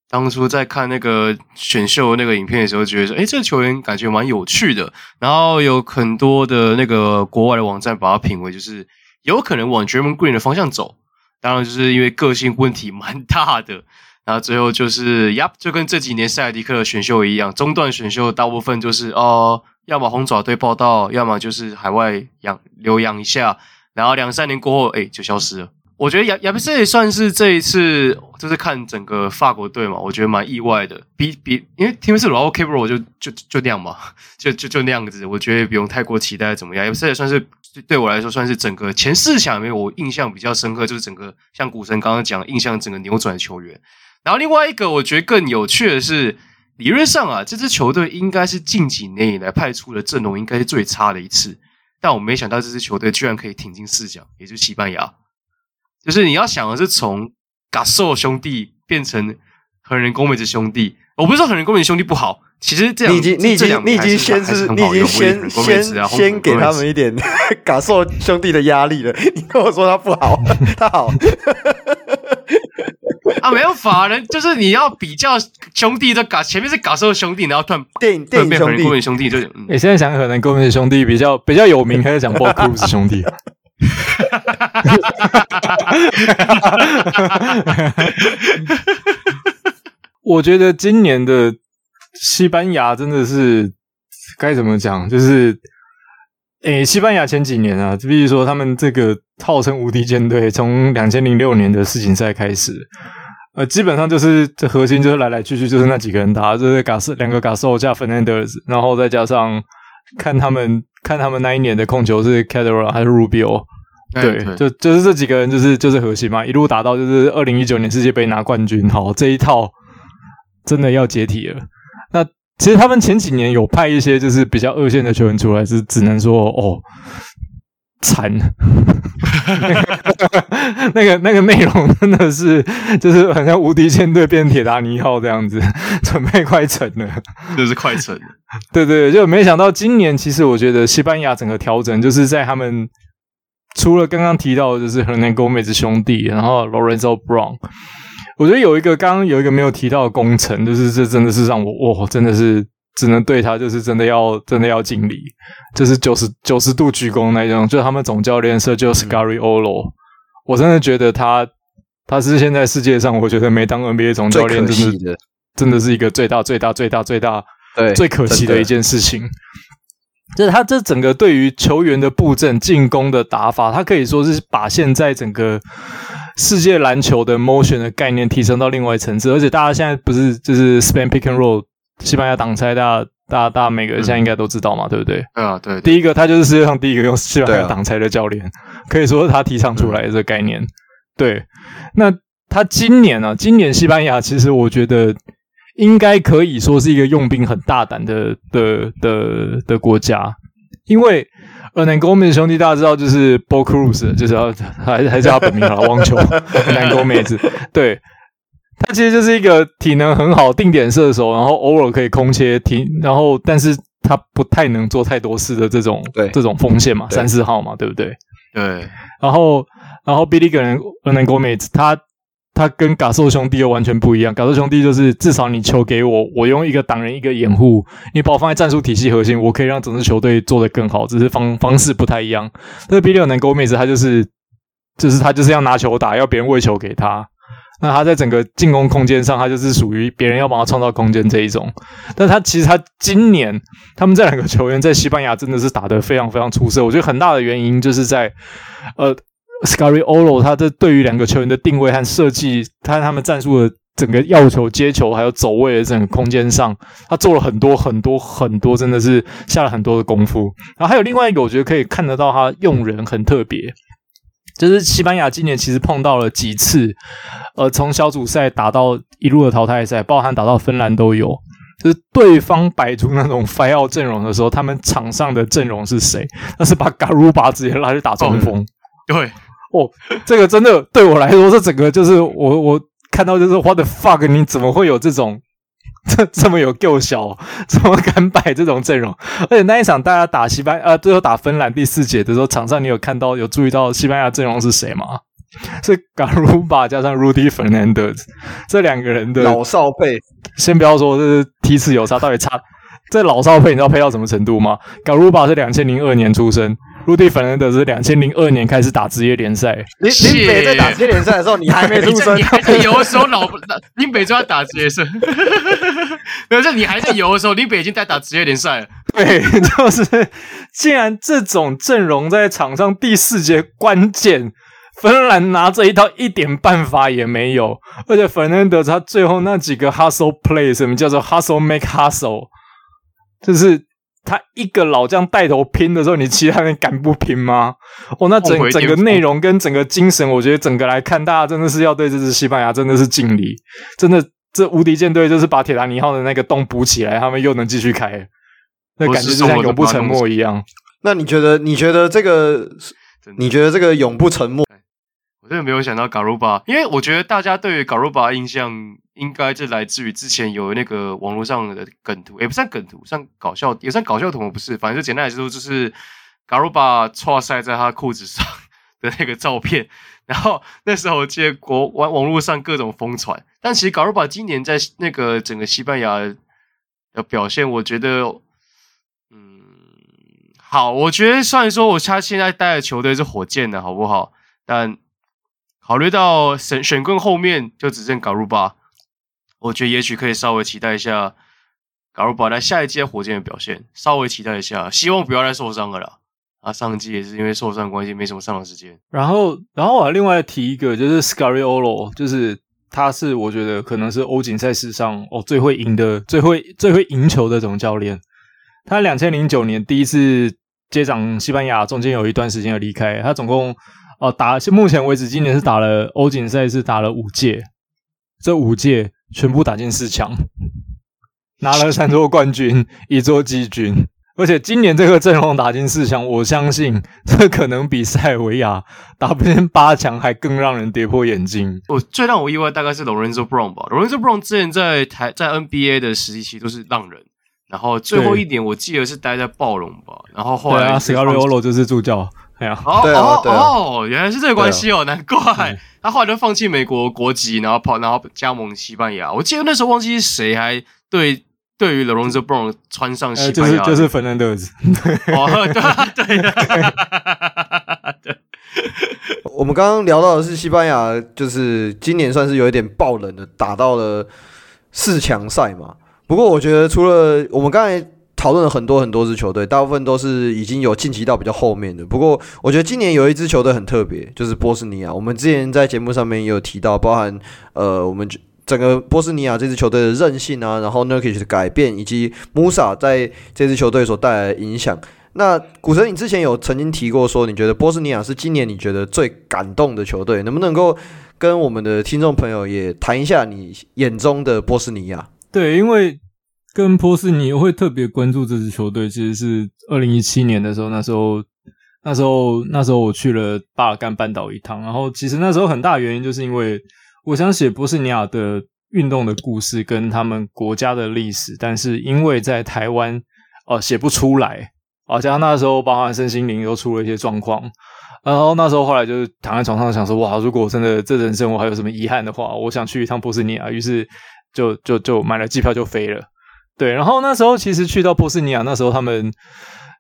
当初在看那个选秀那个影片的时候，觉得说，诶，这个球员感觉蛮有趣的。然后有很多的那个国外的网站把他评为就是有可能往 d r a m o n Green 的方向走。当然，就是因为个性问题蛮大的，然后最后就是呀，就跟这几年塞尔迪克的选秀一样，中段选秀大部分就是哦，要么红爪队报道，要么就是海外养留洋一下，然后两三年过后，哎，就消失了。我觉得亚亚布斯也算是这一次，就是看整个法国队嘛，我觉得蛮意外的。比比，因为提姆斯罗奥 K-Ball 就就就那样嘛，就就就那样子，我觉得不用太过期待怎么样。亚布塞也算是。对我来说，算是整个前四强里面，我印象比较深刻，就是整个像股神刚刚讲，印象整个扭转球员。然后另外一个，我觉得更有趣的是，理论上啊，这支球队应该是近几年以来派出的阵容应该是最差的一次，但我没想到这支球队居然可以挺进四强，也就是西班牙。就是你要想的是从 Gasol 兄弟变成横人宫美子兄弟，我不是说横人宫美子兄弟不好。其实这样，你已经你已经你已经先是，你已经先先先给他们一点 嘎受兄弟的压力了。你跟我说他不好，他好 啊，没有法人，就是你要比较兄弟的嘎，前面是嘎受兄弟，然后突然电影电影兄弟兄弟就，你现在想可能哥们兄弟比较比较有名，还是讲 Bob Cruz 兄弟？我觉得今年的。西班牙真的是该怎么讲？就是，诶，西班牙前几年啊，比如说他们这个号称无敌舰队，从两千零六年的世锦赛开始，呃，基本上就是这核心就是来来去去就是那几个人打，就是嘎斯两个嘎斯欧加 Fernandez，然后再加上看他们看他们那一年的控球是 Calderon 还是 Rubio，对，就就是这几个人，就是就是核心嘛，一路打到就是二零一九年世界杯拿冠军。好，这一套真的要解体了。那其实他们前几年有派一些就是比较二线的球员出来，是只能说哦，惨。那个那个内容真的是就是好像无敌舰队变铁达尼号这样子，准备快沉了，就是快沉。对对，就没想到今年其实我觉得西班牙整个调整就是在他们。除了刚刚提到的就是 Hernan Gomez 兄弟，然后 Lorenzo Brown，我觉得有一个刚刚有一个没有提到的工程，就是这真的是让我哇，真的是只能对他就是真的要真的要敬礼，就是九十九十度鞠躬那种。就是他们总教练 Sergio Scariolo，嗯、我真的觉得他他是现在世界上我觉得没当 NBA 总教练，真的真的是一个最大最大最大最大对最可惜的一件事情。就是他这整个对于球员的布阵、进攻的打法，他可以说是把现在整个世界篮球的 motion 的概念提升到另外一层次。而且大家现在不是就是 Spain pick and roll，西班牙挡拆，大家大家大家每个人现在应该都知道嘛，嗯、对不对？啊，对。第一个，他就是世界上第一个用西班牙挡拆的教练，啊、可以说是他提倡出来的这个概念。嗯、对，那他今年呢、啊？今年西班牙其实我觉得。应该可以说是一个用兵很大胆的的的的国家，因为呃，Hernan Gomez 兄弟大家知道就是 Bo Cruz，就是要还还是他本名了，网球 Hernan Gomez，对，他其实就是一个体能很好、定点射手，然后偶尔可以空切停，然后但是他不太能做太多事的这种对这种锋线嘛，三四号嘛，对不对？对，然后然后 Billy Hernan Gomez 他。他跟嘎兽兄弟又完全不一样。嘎兽兄弟就是至少你球给我，我用一个挡人，一个掩护，你把我放在战术体系核心，我可以让整支球队做得更好。只是方方式不太一样。但是 Billy Hernan Gomez 他就是，就是他就是要拿球打，要别人喂球给他。那他在整个进攻空间上，他就是属于别人要帮他创造空间这一种。但他其实他今年他们这两个球员在西班牙真的是打得非常非常出色。我觉得很大的原因就是在呃。Scariolo 他这对于两个球员的定位和设计，他他们战术的整个要球、接球还有走位的整个空间上，他做了很多很多很多，真的是下了很多的功夫。然后还有另外一个，我觉得可以看得到他用人很特别，就是西班牙今年其实碰到了几次，呃，从小组赛打到一路的淘汰赛，包含打到芬兰都有，就是对方摆出那种 fire 阵容的时候，他们场上的阵容是谁？那是把 Garuba 直接拉去打中锋，对。哦，这个真的对我来说，这整个就是我我看到就是 What the fuck？你怎么会有这种这这么有够小，怎么敢摆这种阵容？而且那一场大家打西班牙，呃，最后打芬兰第四节的时候，场上你有看到有注意到西班牙阵容是谁吗？是 Garuba 加上 Rudy Fernandez 这两个人的老少配。先不要说这是梯次有差，到底差这老少配，你知道配到什么程度吗？Garuba 是两千零二年出生。Rudy Fernandez 是两千零二年开始打职业联赛。林林北在打职业联赛的时候，你还没出生。你 还在游的时候，老林北就要打职业赛。没有，就你还在游的时候，林北已经在打职业联赛了。对，就是，竟然这种阵容在场上第四节关键，芬兰拿这一套一点办法也没有。而且 Fernandez 他最后那几个 hustle play，什么叫做 hustle make hustle，就是。他一个老将带头拼的时候，你其他人敢不拼吗？哦，那整整个内容跟整个精神，我觉得整个来看，大家真的是要对这支西班牙真的是敬礼。真的，这无敌舰队就是把铁达尼号的那个洞补起来，他们又能继续开，那感觉就像永不沉没一样。那你觉得？你觉得这个？你觉得这个永不沉没？真的没有想到 Garuba，因为我觉得大家对于 Garuba 印象。应该就来自于之前有那个网络上的梗图，也不算梗图，算搞笑，也算搞笑图，不是，反正就简单来说，就是 Garuba 错塞在他裤子上的那个照片。然后那时候结果网网络上各种疯传，但其实 Garuba 今年在那个整个西班牙的表现，我觉得，嗯，好，我觉得虽然说我他现在带的球队是火箭的，好不好？但考虑到选选棍后面就只剩 Garuba。我觉得也许可以稍微期待一下，假如把他下一季火箭的表现，稍微期待一下，希望不要再受伤了啦。啊，上季也是因为受伤关系，没什么上场时间。然后，然后我还另外提一个，就是 Scariolo，就是他是我觉得可能是欧锦赛史上哦最会赢的、最会最会赢球的总教练。他两千零九年第一次接掌西班牙，中间有一段时间要离开，他总共哦，打目前为止，今年是打了欧锦赛，是打了五届，这五届全部打进四强，拿了三座冠军，一座季军。而且今年这个阵容打进四强，我相信这可能比塞尔维亚打不进八强还更让人跌破眼镜。我最让我意外大概是 Lorenzo Brown 吧，Lorenzo Brown 之前在台在 NBA 的实习期都是浪人，然后最后一年我记得是待在暴龙吧，然后后来 Scariolo 就是助教。哎呀，哦哦哦，原来是这个关系哦，难怪他后来就放弃美国国籍，然后跑，然后加盟西班牙。我记得那时候忘记是谁还对对于 Lorenzo Brown 穿上西班牙，就是就是 Fernandez。哦，对对 对。我们刚刚聊到的是西班牙，就是今年算是有一点爆冷的，打到了四强赛嘛。不过我觉得除了我们刚才。讨论了很多很多支球队，大部分都是已经有晋级到比较后面的。不过，我觉得今年有一支球队很特别，就是波斯尼亚。我们之前在节目上面也有提到，包含呃，我们整个波斯尼亚这支球队的韧性啊，然后 Nurkic 的改变，以及 Musa 在这支球队所带来的影响。那古神，你之前有曾经提过说，你觉得波斯尼亚是今年你觉得最感动的球队，能不能够跟我们的听众朋友也谈一下你眼中的波斯尼亚？对，因为。跟波斯尼，我会特别关注这支球队，其实是二零一七年的时候，那时候，那时候，那时候我去了巴尔干半岛一趟，然后其实那时候很大原因就是因为我想写波斯尼亚的运动的故事跟他们国家的历史，但是因为在台湾哦、写不出来，好像那时候包含身心灵又出了一些状况，然后那时候后来就是躺在床上想说，哇，如果真的这人生我还有什么遗憾的话，我想去一趟波斯尼亚，于是就就就买了机票就飞了。对，然后那时候其实去到波斯尼亚，那时候他们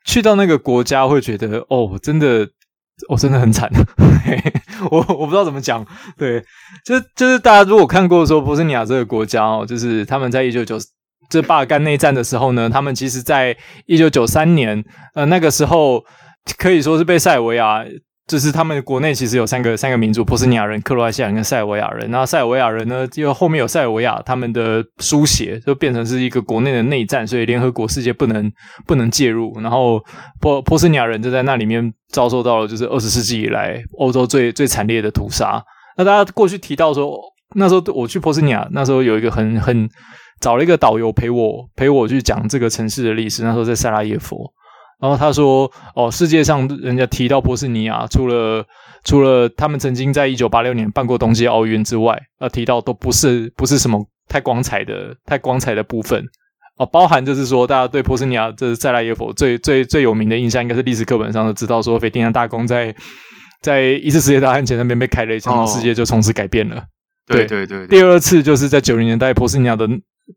去到那个国家，会觉得哦，真的，我、哦、真的很惨。我我不知道怎么讲。对，就就是大家如果看过说波斯尼亚这个国家哦，就是他们在一九九这巴尔干内战的时候呢，他们其实在一九九三年，呃，那个时候可以说是被塞尔维亚。就是他们国内其实有三个三个民族：波斯尼亚人、克罗埃西亚人跟塞尔维亚人。那塞尔维亚人呢，因为后面有塞尔维亚他们的书写，就变成是一个国内的内战，所以联合国世界不能不能介入。然后波波斯尼亚人就在那里面遭受到了就是二十世纪以来欧洲最最惨烈的屠杀。那大家过去提到说，那时候我去波斯尼亚，那时候有一个很很找了一个导游陪我陪我去讲这个城市的历史。那时候在塞拉耶佛。然后他说：“哦，世界上人家提到波斯尼亚，除了除了他们曾经在一九八六年办过冬季奥运之外，呃，提到都不是不是什么太光彩的太光彩的部分。哦，包含就是说，大家对波斯尼亚这是塞拉耶佛最最最有名的印象，应该是历史课本上都知道说，斐迪南大公在在一次世界大战前那边被开了一枪，世界就从此改变了。对对对，对，第二次就是在九零年代波斯尼亚的。”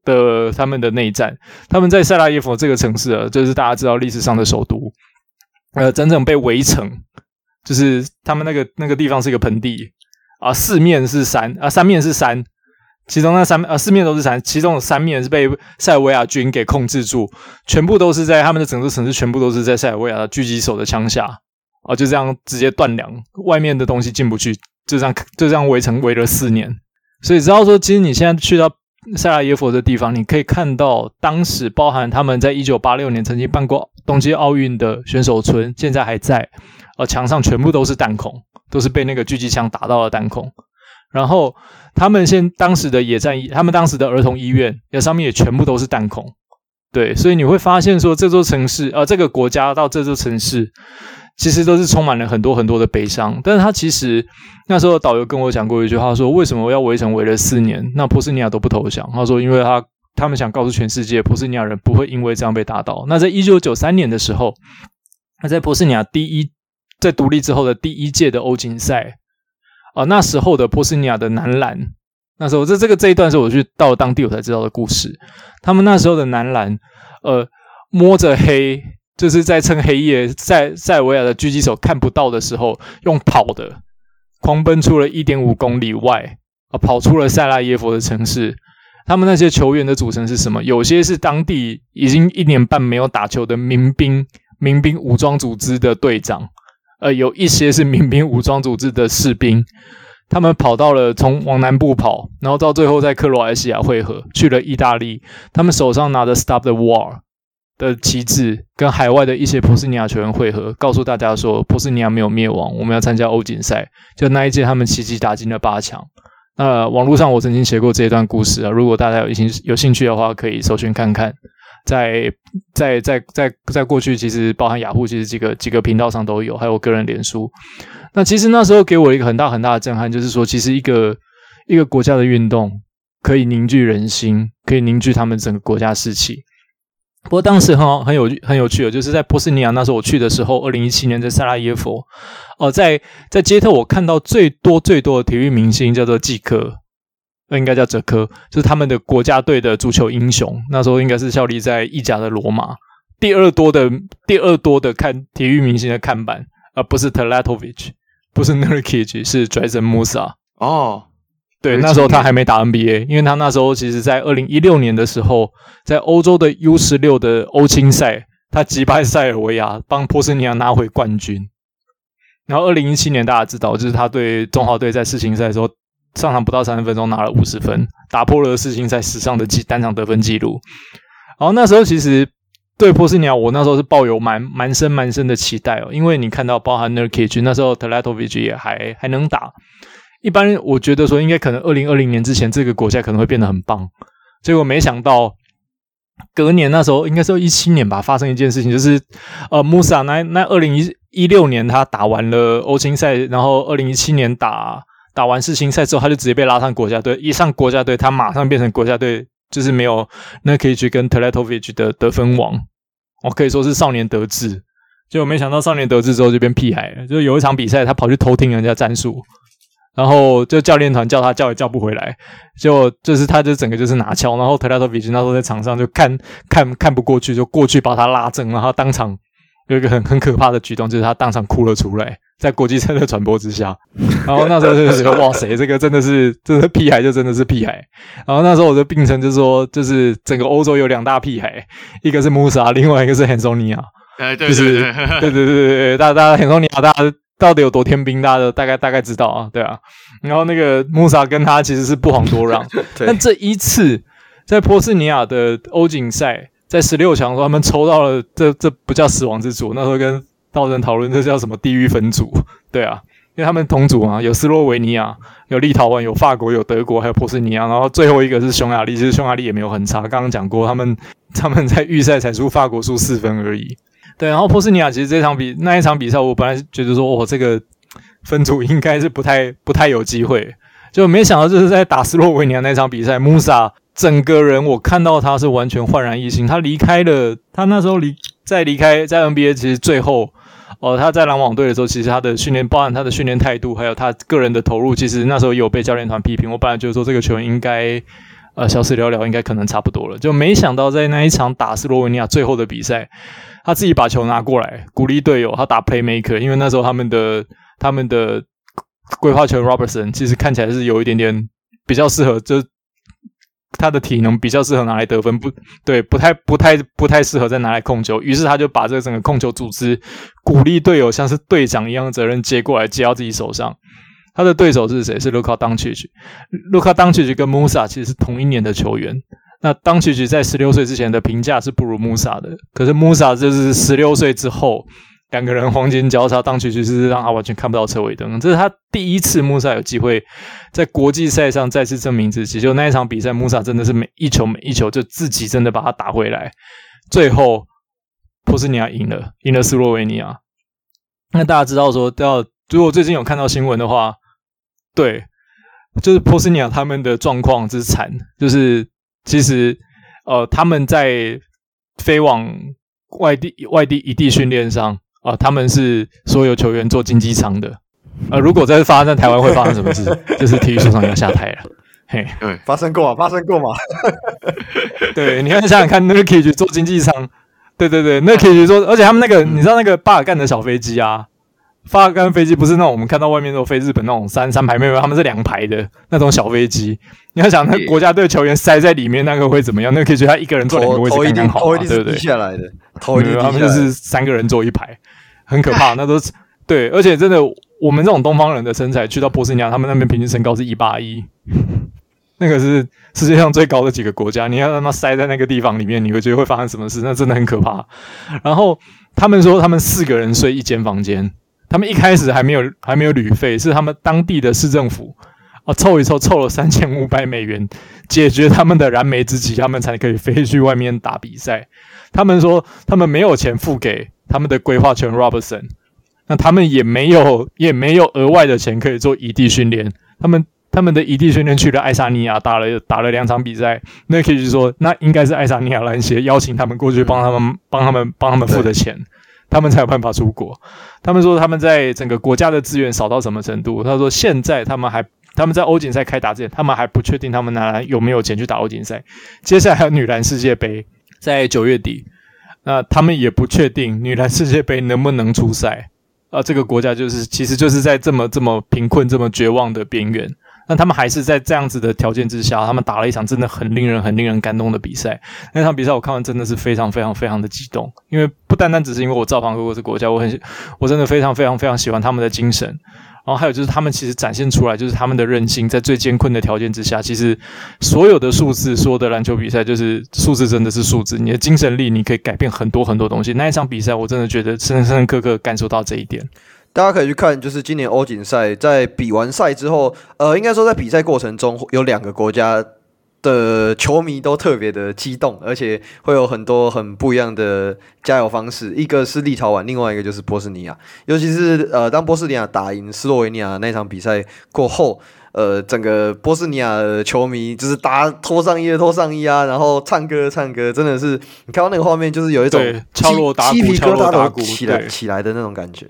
的他们的内战，他们在塞拉耶夫这个城市啊，就是大家知道历史上的首都，呃，整整被围城，就是他们那个那个地方是一个盆地。啊，四面是山啊，三面是山，其中那三啊四面都是山，其中有三面是被塞尔维亚军给控制住，全部都是在他们的整个城市，全部都是在塞尔维亚的狙击手的枪下。啊，就这样直接断粮，外面的东西进不去，就这样就这样围城围了四年，所以只要说，其实你现在去到。塞拉耶佛的地方，你可以看到当时包含他们在一九八六年曾经办过冬季奥运的选手村，现在还在。呃，墙上全部都是弹孔，都是被那个狙击枪打到的弹孔。然后他们现当时的野战，他们当时的儿童医院，那上面也全部都是弹孔。对，所以你会发现说，这座城市，呃，这个国家到这座城市。其实都是充满了很多很多的悲伤，但是他其实那时候导游跟我讲过一句话，说为什么我要围城围了四年，那波斯尼亚都不投降？他说，因为他他们想告诉全世界，波斯尼亚人不会因为这样被打倒。那在一九九三年的时候，那在波斯尼亚第一在独立之后的第一届的欧锦赛啊，那时候的波斯尼亚的男篮，那时候这这个这一段是我去到当地我才知道的故事，他们那时候的男篮，呃，摸着黑。就是在趁黑夜，在塞尔维亚的狙击手看不到的时候，用跑的狂奔出了一点五公里外啊，跑出了塞拉耶夫的城市。他们那些球员的组成是什么？有些是当地已经一年半没有打球的民兵、民兵武装组织的队长，呃，有一些是民兵武装组织的士兵。他们跑到了从往南部跑，然后到最后在克罗埃西亚汇合，去了意大利。他们手上拿着 “Stop the War”。的旗帜跟海外的一些波斯尼亚球员会合，告诉大家说波斯尼亚没有灭亡，我们要参加欧锦赛。就那一届，他们奇迹打进了八强。那网络上我曾经写过这一段故事啊，如果大家有兴有兴趣的话，可以搜寻看看。在在在在在过去，其实包含雅虎，其实几个几个频道上都有，还有个人脸书。那其实那时候给我一个很大很大的震撼，就是说，其实一个一个国家的运动可以凝聚人心，可以凝聚他们整个国家士气。不过当时很好很有很有趣的，就是在波斯尼亚那时候我去的时候，二零一七年在萨拉耶夫，哦、在在街头我看到最多最多的体育明星叫做季科。那应该叫哲科，就是他们的国家队的足球英雄。那时候应该是效力在意甲的罗马。第二多的第二多的看体育明星的看板，而、不是 Tlatovic，不是 Nurkic，是 Dresden Musa。哦，对，那时候他还没打 NBA，因为他那时候其实在二零一六年的时候，在欧洲的 U 十六的欧青赛，他击败塞尔维亚，帮波斯尼亚拿回冠军。然后二零一七年大家知道，就是他对中华队在世青赛的时候。上场不到三十分钟拿了五十分，打破了世青赛史上的单场得分记录。然后那时候其实对波斯尼亚，我那时候是抱有蛮蛮深蛮深的期待哦，因为你看到包含 Nurkic 那时候 t e l a t o v i c 也还还能打。一般我觉得说应该可能二零二零年之前这个国家可能会变得很棒，结果没想到隔年那时候应该是一七年吧，发生一件事情，就是呃穆萨那那二零一一六年他打完了欧青赛，然后二零一七年打。打完世青赛之后，他就直接被拉上国家队。一上国家队，他马上变成国家队，就是没有那可以去跟 Teletovic 的得分王，我可以说是少年得志。结果没想到少年得志之后就变屁孩了。就有一场比赛，他跑去偷听人家战术，然后就教练团叫他叫也叫不回来，就就是他就整个就是拿枪，然后特拉头比，那时候在场上就看看看不过去，就过去把他拉正，然后当场有一个很很可怕的举动，就是他当场哭了出来，在国际赛的传播之下。然后那时候就觉得哇塞，这个真的是，这个屁孩就真的是屁孩。然后那时候我就病成，就说就是整个欧洲有两大屁孩，一个是穆萨，另外一个是很松尼亚。对对对对对对，大家大家很松尼亚，大家。到底有多天兵，大家都大概大概知道啊，对啊。然后那个穆萨跟他其实是不遑多让。但这一次在波斯尼亚的欧锦赛，在十六强的时候，他们抽到了这这不叫死亡之组，那时候跟。道人讨论这叫什么地狱分组？对啊，因为他们同组啊，有斯洛维尼亚、有立陶宛、有法国、有德国，还有波斯尼亚，然后最后一个是匈牙利。其实匈牙利也没有很差，刚刚讲过，他们他们在预赛才输法国输四分而已。对，然后波斯尼亚其实这场比那一场比赛，我本来觉得说，哦，这个分组应该是不太不太有机会，就没想到就是在打斯洛维尼亚那场比赛，穆萨整个人我看到他是完全焕然一新，他离开了，他那时候离在离开在 NBA，其实最后。哦，他在篮网队的时候，其实他的训练，包含他的训练态度，还有他个人的投入，其实那时候也有被教练团批评。我本来觉得说这个球员应该，呃，小试了了，应该可能差不多了，就没想到在那一场打斯洛维尼亚最后的比赛，他自己把球拿过来，鼓励队友，他打 playmaker，因为那时候他们的他们的规划球员 Robertson 其实看起来是有一点点比较适合，就。他的体能比较适合拿来得分，不对，不太、不太、不太适合再拿来控球。于是他就把这个整个控球组织，鼓励队友像是队长一样的责任接过来，接到自己手上。他的对手是谁？是卢卡·当契奇。卢卡·当契奇跟穆萨其实是同一年的球员。那当契奇在十六岁之前的评价是不如穆萨的，可是穆萨就是十六岁之后。两个人黄金交叉，当曲就是让他完全看不到车尾灯。这是他第一次穆萨有机会在国际赛上再次证明自己。就那一场比赛，穆萨真的是每一球每一球就自己真的把他打回来。最后，波斯尼亚赢了，赢了斯洛维尼亚。那大家知道说，要如果最近有看到新闻的话，对，就是波斯尼亚他们的状况之惨，就是其实呃他们在飞往外地外地异地训练上。啊，他们是所有球员坐经济舱的。呃，如果在发生在台湾会发生什么事？就是体育署长要下台了。嘿，对，发生过啊，发生过嘛。对，你看想想看，那个可以去坐经济舱。对对对，那个可以去坐，而且他们那个，你知道那个巴尔干的小飞机啊？巴尔干飞机不是那种我们看到外面都飞日本那种三三排，没有，他们是两排的那种小飞机。你要想，那国家队球员塞在里面，那个会怎么样？那个可以觉得他一个人坐两个位置刚刚好嘛，对不对？下来的，头一定他们就是三个人坐一排。很可怕，那都是对，而且真的，我们这种东方人的身材去到波斯尼亚，他们那边平均身高是一八一，那个是世界上最高的几个国家，你要让他塞在那个地方里面，你会觉得会发生什么事？那真的很可怕。然后他们说，他们四个人睡一间房间，他们一开始还没有还没有旅费，是他们当地的市政府啊凑一凑凑了三千五百美元，解决他们的燃眉之急，他们才可以飞去外面打比赛。他们说，他们没有钱付给他们的规划权 Robertson，那他们也没有也没有额外的钱可以做异地训练，他们。他们的异地训练去了爱沙尼亚打了打了两场比赛，那可以说那应该是爱沙尼亚篮协邀请他们过去帮他们帮他们帮他们付的钱，他们才有办法出国。他们说他们在整个国家的资源少到什么程度？他说现在他们还他们在欧锦赛开打之前，他们还不确定他们拿来有没有钱去打欧锦赛。接下来还有女篮世界杯在九月底，那他们也不确定女篮世界杯能不能出赛。啊，这个国家就是其实就是在这么这么贫困、这么绝望的边缘。那他们还是在这样子的条件之下，他们打了一场真的很令人、很令人感动的比赛。那场比赛我看完真的是非常、非常、非常的激动，因为不单单只是因为我造访过这个国家，我很、我真的非常、非常、非常喜欢他们的精神。然后还有就是他们其实展现出来就是他们的韧性，在最艰困的条件之下，其实所有的数字、所有的篮球比赛就是数字，真的是数字。你的精神力，你可以改变很多很多东西。那一场比赛，我真的觉得深深刻刻感受到这一点。大家可以去看，就是今年欧锦赛在比完赛之后，呃，应该说在比赛过程中有两个国家的球迷都特别的激动，而且会有很多很不一样的加油方式。一个是立陶宛，另外一个就是波斯尼亚。尤其是呃，当波斯尼亚打赢斯洛维尼亚那场比赛过后，呃，整个波斯尼亚的球迷就是大家脱上衣的脱上衣啊，然后唱歌唱歌，真的是你看到那个画面，就是有一种敲锣打鼓、敲锣打鼓起来起来的那种感觉。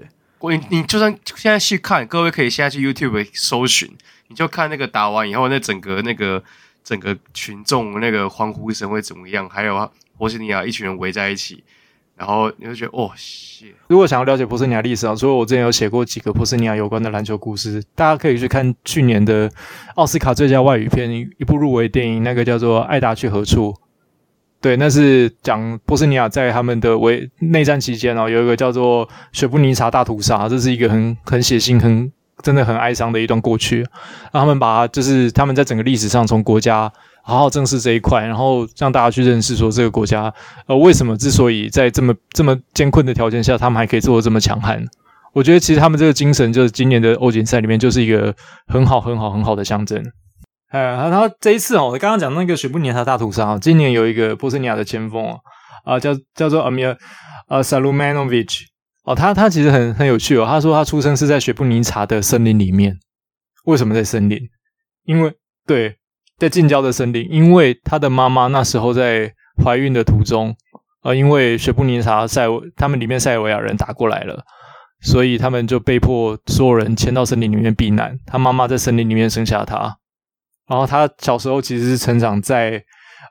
你你就算现在去看，各位可以现在去 YouTube 搜寻，你就看那个打完以后，那整个那个整个群众那个欢呼声会怎么样？还有啊波斯尼亚一群人围在一起，然后你就觉得哦，谢。如果想要了解波斯尼亚历史啊，所以我之前有写过几个波斯尼亚有关的篮球故事，大家可以去看去年的奥斯卡最佳外语片一部入围电影，那个叫做《爱达去何处》。对，那是讲波斯尼亚在他们的为内战期间哦，有一个叫做雪布尼察大屠杀，这是一个很很血腥、很真的很哀伤的一段过去。让他们把就是他们在整个历史上从国家好好正视这一块，然后让大家去认识说这个国家呃为什么之所以在这么这么艰困的条件下，他们还可以做得这么强悍。我觉得其实他们这个精神就是今年的欧锦赛里面就是一个很好很好很好的象征。呃，然后这一次哦，我刚刚讲那个雪布尼察大屠杀，今年有一个波斯尼亚的前锋啊、呃，叫叫做阿米尔呃萨鲁曼诺维奇哦，他他其实很很有趣哦，他说他出生是在雪布尼察的森林里面，为什么在森林？因为对，在近郊的森林，因为他的妈妈那时候在怀孕的途中，呃，因为雪布尼察塞他们里面塞尔维亚人打过来了，所以他们就被迫所有人迁到森林里面避难，他妈妈在森林里面生下他。然后他小时候其实是成长在，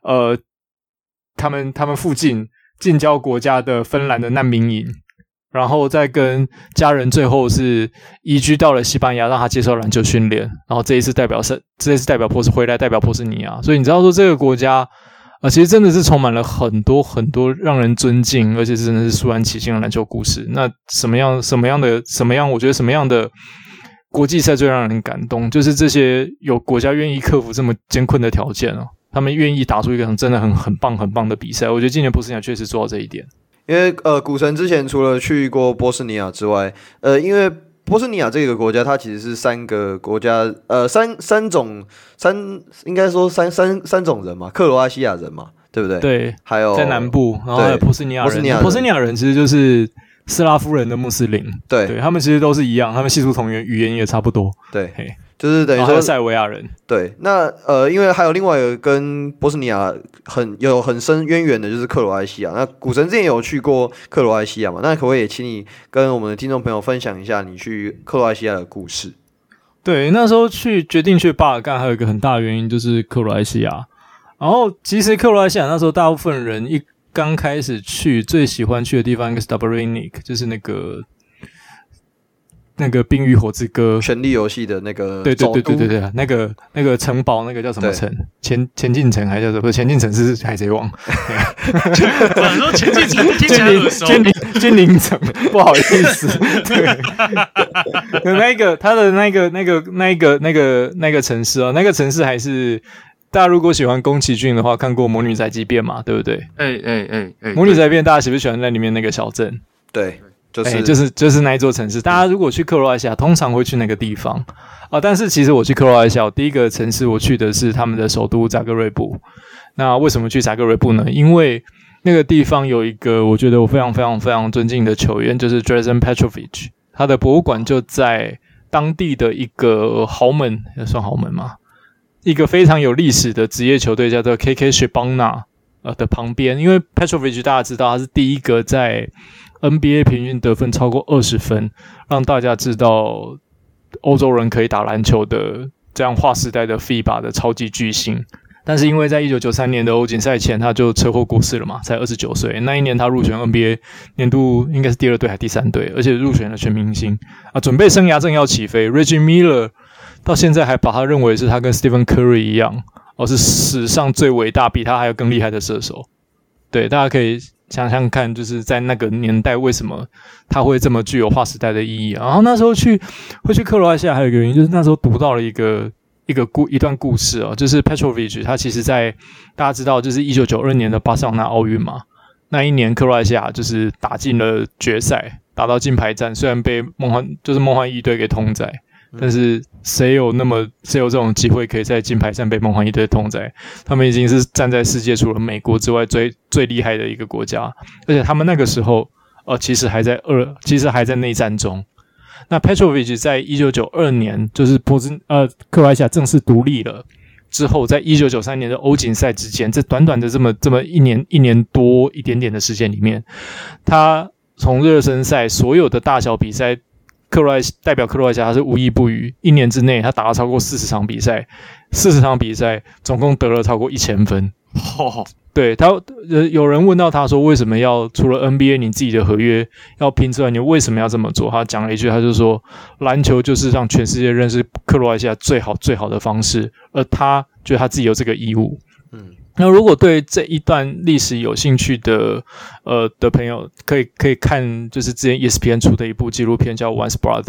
呃，他们他们附近近郊国家的芬兰的难民营，然后再跟家人最后是移居到了西班牙，让他接受篮球训练。然后这一次代表是这一次代表波斯回来代表波斯尼亚，所以你知道说这个国家啊、其实真的是充满了很多很多让人尊敬，而且真的是肃然起敬的篮球故事。那什么样什么样的什么样？我觉得什么样的？国际赛最让人感动，就是这些有国家愿意克服这么艰困的条件哦，他们愿意打出一个很真的很很棒很棒的比赛。我觉得今年波斯尼亚确实做到这一点。因为呃，古城之前除了去过波斯尼亚之外，呃，因为波斯尼亚这个国家它其实是三个国家，呃，三三种三应该说三三三种人嘛，克罗埃西亚人嘛，对不对？对，还有在南部，然后还有波斯尼亚人，波斯尼亚人，波斯尼亚人其实就是。斯拉夫人的穆斯林，对，对他们其实都是一样，他们系数同源，语言也差不多。对，就是等于说塞尔维亚人。对，那呃，因为还有另外一个跟波斯尼亚很有很深渊源的，就是克罗埃西亚。那古神之前有去过克罗埃西亚嘛？那可不可以也请你跟我们的听众朋友分享一下你去克罗埃西亚的故事？对，那时候去决定去巴尔干，还有一个很大的原因就是克罗埃西亚。然后其实克罗埃西亚那时候大部分人一。刚开始去最喜欢去的地方应该是 Dubrovnik，就是那个那个《冰与火之歌》权力游戏的那个，对对对对对对，那个那个城堡，那个叫什么城？前前进城还是叫什么？不是前进城是海贼王。我说前进城，听起来耳熟。君临君临城，不好意思。对，那个他的那个那个那个那个那个城市哦，那个城市还是。大家如果喜欢宫崎骏的话，看过《魔女宅急便》嘛？对不对？哎哎哎哎，魔女宅急便大家喜不喜欢在里面那个小镇？对，就是、欸、就是就是那一座城市。大家如果去克罗埃西亚，通常会去那个地方啊。但是其实我去克罗埃西亚，第一个城市我去的是他们的首都扎格瑞布。那为什么去扎格瑞布呢？因为那个地方有一个我觉得我非常非常非常尊敬的球员，就是 Drazen Petrovic，他的博物馆就在当地的一个豪门，也算豪门吗？一个非常有历史的职业球队叫做 KK Shibana 呃的旁边，因为 Petrovich 大家知道他是第一个在 NBA 平均得分超过二十分，让大家知道欧洲人可以打篮球的这样划时代的 FIBA 的超级巨星。但是因为在一九九三年的欧锦赛前他就车祸过世了嘛，才二十九岁。那一年他入选 NBA 年度应该是第二队还是第三队，而且入选了全明星啊，准备生涯正要起飞。Reggie Miller。到现在还把他认为是他跟 Stephen Curry 一样，而、是史上最伟大、比他还要更厉害的射手。对，大家可以想想看，就是在那个年代，为什么他会这么具有划时代的意义、然后那时候去会去克罗埃西亚，还有一个原因就是那时候读到了一个一个故一段故事哦，就是 Petrovic 他其实在大家知道，就是一九九二年的巴塞罗那奥运嘛，那一年克罗埃西亚就是打进了决赛，打到金牌战，虽然被梦幻就是梦幻一队给痛宰。但是谁有那么谁有这种机会可以在金牌上被梦幻一队痛宰？他们已经是站在世界除了美国之外最最厉害的一个国家，而且他们那个时候呃其实还在二，其实还在内战中。那 Petrovic 在一九九二年就是波兹呃克罗埃西亚正式独立了之后，在一九九三年的欧锦赛之前，这短短的这么这么一年一年多一点点的时间里面，他从热身赛所有的大小比赛。克罗埃代表克罗埃西亚，他是无一不语。一年之内，他打了超过四十场比赛，四十场比赛总共得了超过一千分。哦，对他，呃，有人问到他说，为什么要除了 NBA 你自己的合约要拼之外，你为什么要这么做？他讲了一句，他就说，篮球就是让全世界认识克罗埃西亚最好最好的方式，而他觉得他自己有这个义务。那如果对这一段历史有兴趣的，呃的朋友，可以可以看，就是之前 ESPN 出的一部纪录片叫《Once Brother》，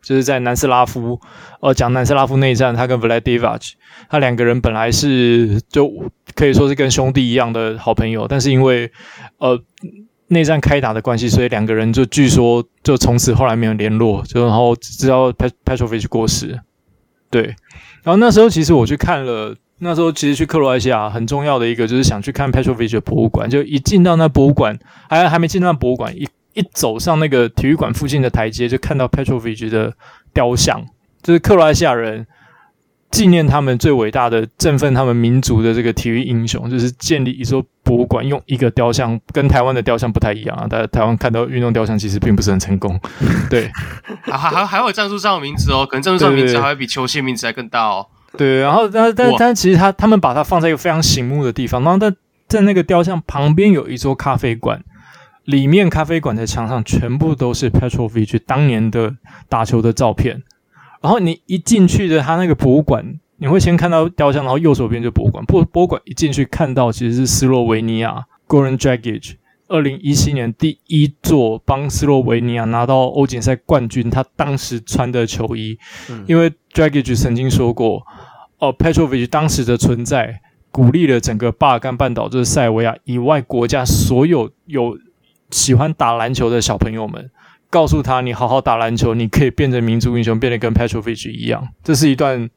就是在南斯拉夫，呃，讲南斯拉夫内战，他跟 Vladivac，他两个人本来是就可以说是跟兄弟一样的好朋友，但是因为呃内战开打的关系，所以两个人就据说就从此后来没有联络，就然后直到 Petrovich 过世，对，然后那时候其实我去看了。那时候其实去克罗埃西亚很重要的一个就是想去看 Petrovic 的博物馆，就一进到那博物馆，还还没进到那博物馆，一一走上那个体育馆附近的台阶，就看到 Petrovic 的雕像，就是克罗埃西亚人纪念他们最伟大的、振奋他们民族的这个体育英雄，就是建立一座博物馆，用一个雕像，跟台湾的雕像不太一样啊。大家台湾看到运动雕像其实并不是很成功，对，还还还有战术上的名字哦，可能赞助上的名字还会比球星名字还更大哦。对，然后但但但其实他他们把它放在一个非常醒目的地方，然后在在那个雕像旁边有一座咖啡馆，里面咖啡馆的墙上全部都是 Petrovic 当年的打球的照片。然后你一进去的他那个博物馆，你会先看到雕像，然后右手边就博物馆。博博物馆一进去看到其实是斯洛维尼亚 Goran Dragic。二零一七年第一座帮斯洛维尼亚拿到欧锦赛冠军，他当时穿的球衣，嗯、因为 Dragic 曾经说过，哦，Petrovich 当时的存在鼓励了整个巴尔干半岛，就是塞尔维亚以外国家所有有喜欢打篮球的小朋友们，告诉他，你好好打篮球，你可以变成民族英雄，变得跟 Petrovich 一样。这是一段。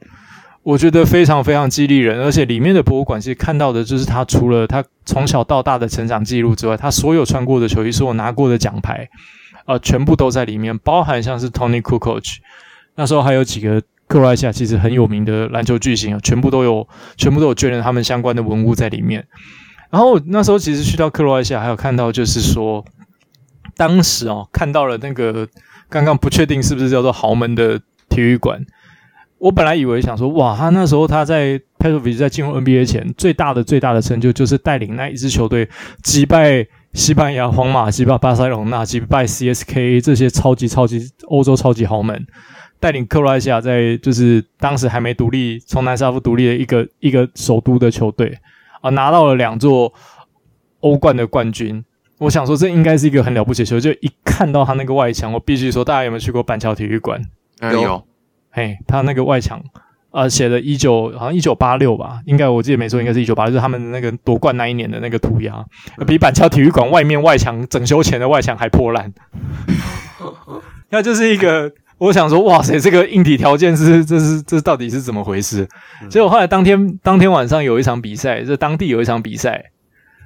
我觉得非常非常激励人，而且里面的博物馆其实看到的就是他除了他从小到大的成长记录之外，他所有穿过的球衣，所有拿过的奖牌，呃，全部都在里面，包含像是 Tony Kukoc，那时候还有几个克罗埃西亚其实很有名的篮球巨星啊，全部都有，全部都有捐了他们相关的文物在里面。然后那时候其实去到克罗埃西亚，还有看到就是说，当时哦看到了那个刚刚不确定是不是叫做豪门的体育馆。我本来以为想说，哇，他那时候他在 Petrovic 在进入 NBA 前最大的最大的成就就是带领那一支球队击败西班牙皇马、击败巴塞隆那、击败 CSK 这些超级超级欧洲超级豪门，带领克罗埃西亚在就是当时还没独立，从南斯拉夫独立的一个一个首都的球队啊，拿到了两座欧冠的冠军。我想说，这应该是一个很了不起的球，就一看到他那个外墙，我必须说，大家有没有去过板桥体育馆？有。嘿，他那个外墙，啊写的一九好像一九八六吧，应该我记得没错，应该是一九八六，就是他们那个夺冠那一年的那个涂鸦，比板桥体育馆外面外墙整修前的外墙还破烂。那就是一个，我想说，哇塞，这个硬体条件是，这是这到底是怎么回事？结果后来当天当天晚上有一场比赛，就当地有一场比赛，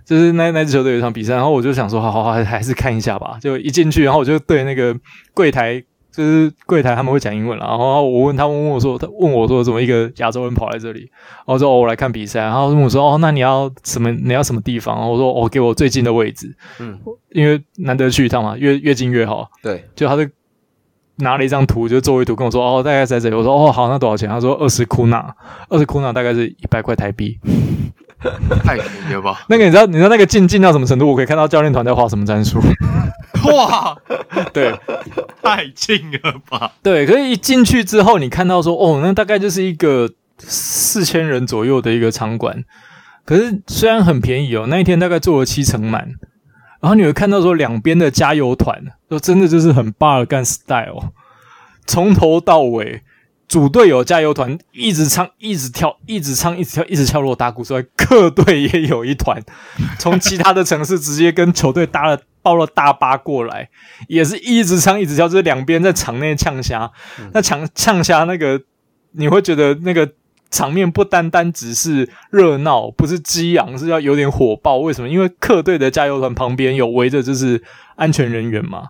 就是那那支球队有一场比赛，然后我就想说，好好好，还是看一下吧。就一进去，然后我就对那个柜台。就是柜台他们会讲英文，然后我问他问我说，他问我说怎么一个亚洲人跑来这里？然后说哦，我来看比赛，然后问我说哦，那你要什么？你要什么地方？然后我说哦，给我最近的位置，嗯，因为难得去一趟嘛，越越近越好。对，就他就拿了一张图，就座位图跟我说哦，大概在这里。我说哦，好，那多少钱？他说二十库纳，二十库纳大概是一百块台币，太便宜了吧？那个你知道你知道那个进进到什么程度？我可以看到教练团在画什么战术。哇，对。太近了吧？对，可是一进去之后，你看到说，哦，那大概就是一个四千人左右的一个场馆。可是虽然很便宜哦，那一天大概坐了七成满。然后你会看到说，两边的加油团，就真的就是很巴尔干 style，从头到尾，主队有加油团一直唱，一直跳，一直唱，一直跳，一直敲锣打鼓之外，客队也有一团，从其他的城市直接跟球队搭了。包了大巴过来，也是一直唱一直跳，就是两边在场内呛虾。那呛呛虾那个，你会觉得那个场面不单单只是热闹，不是激昂，是要有点火爆。为什么？因为客队的加油团旁边有围着，就是安全人员嘛。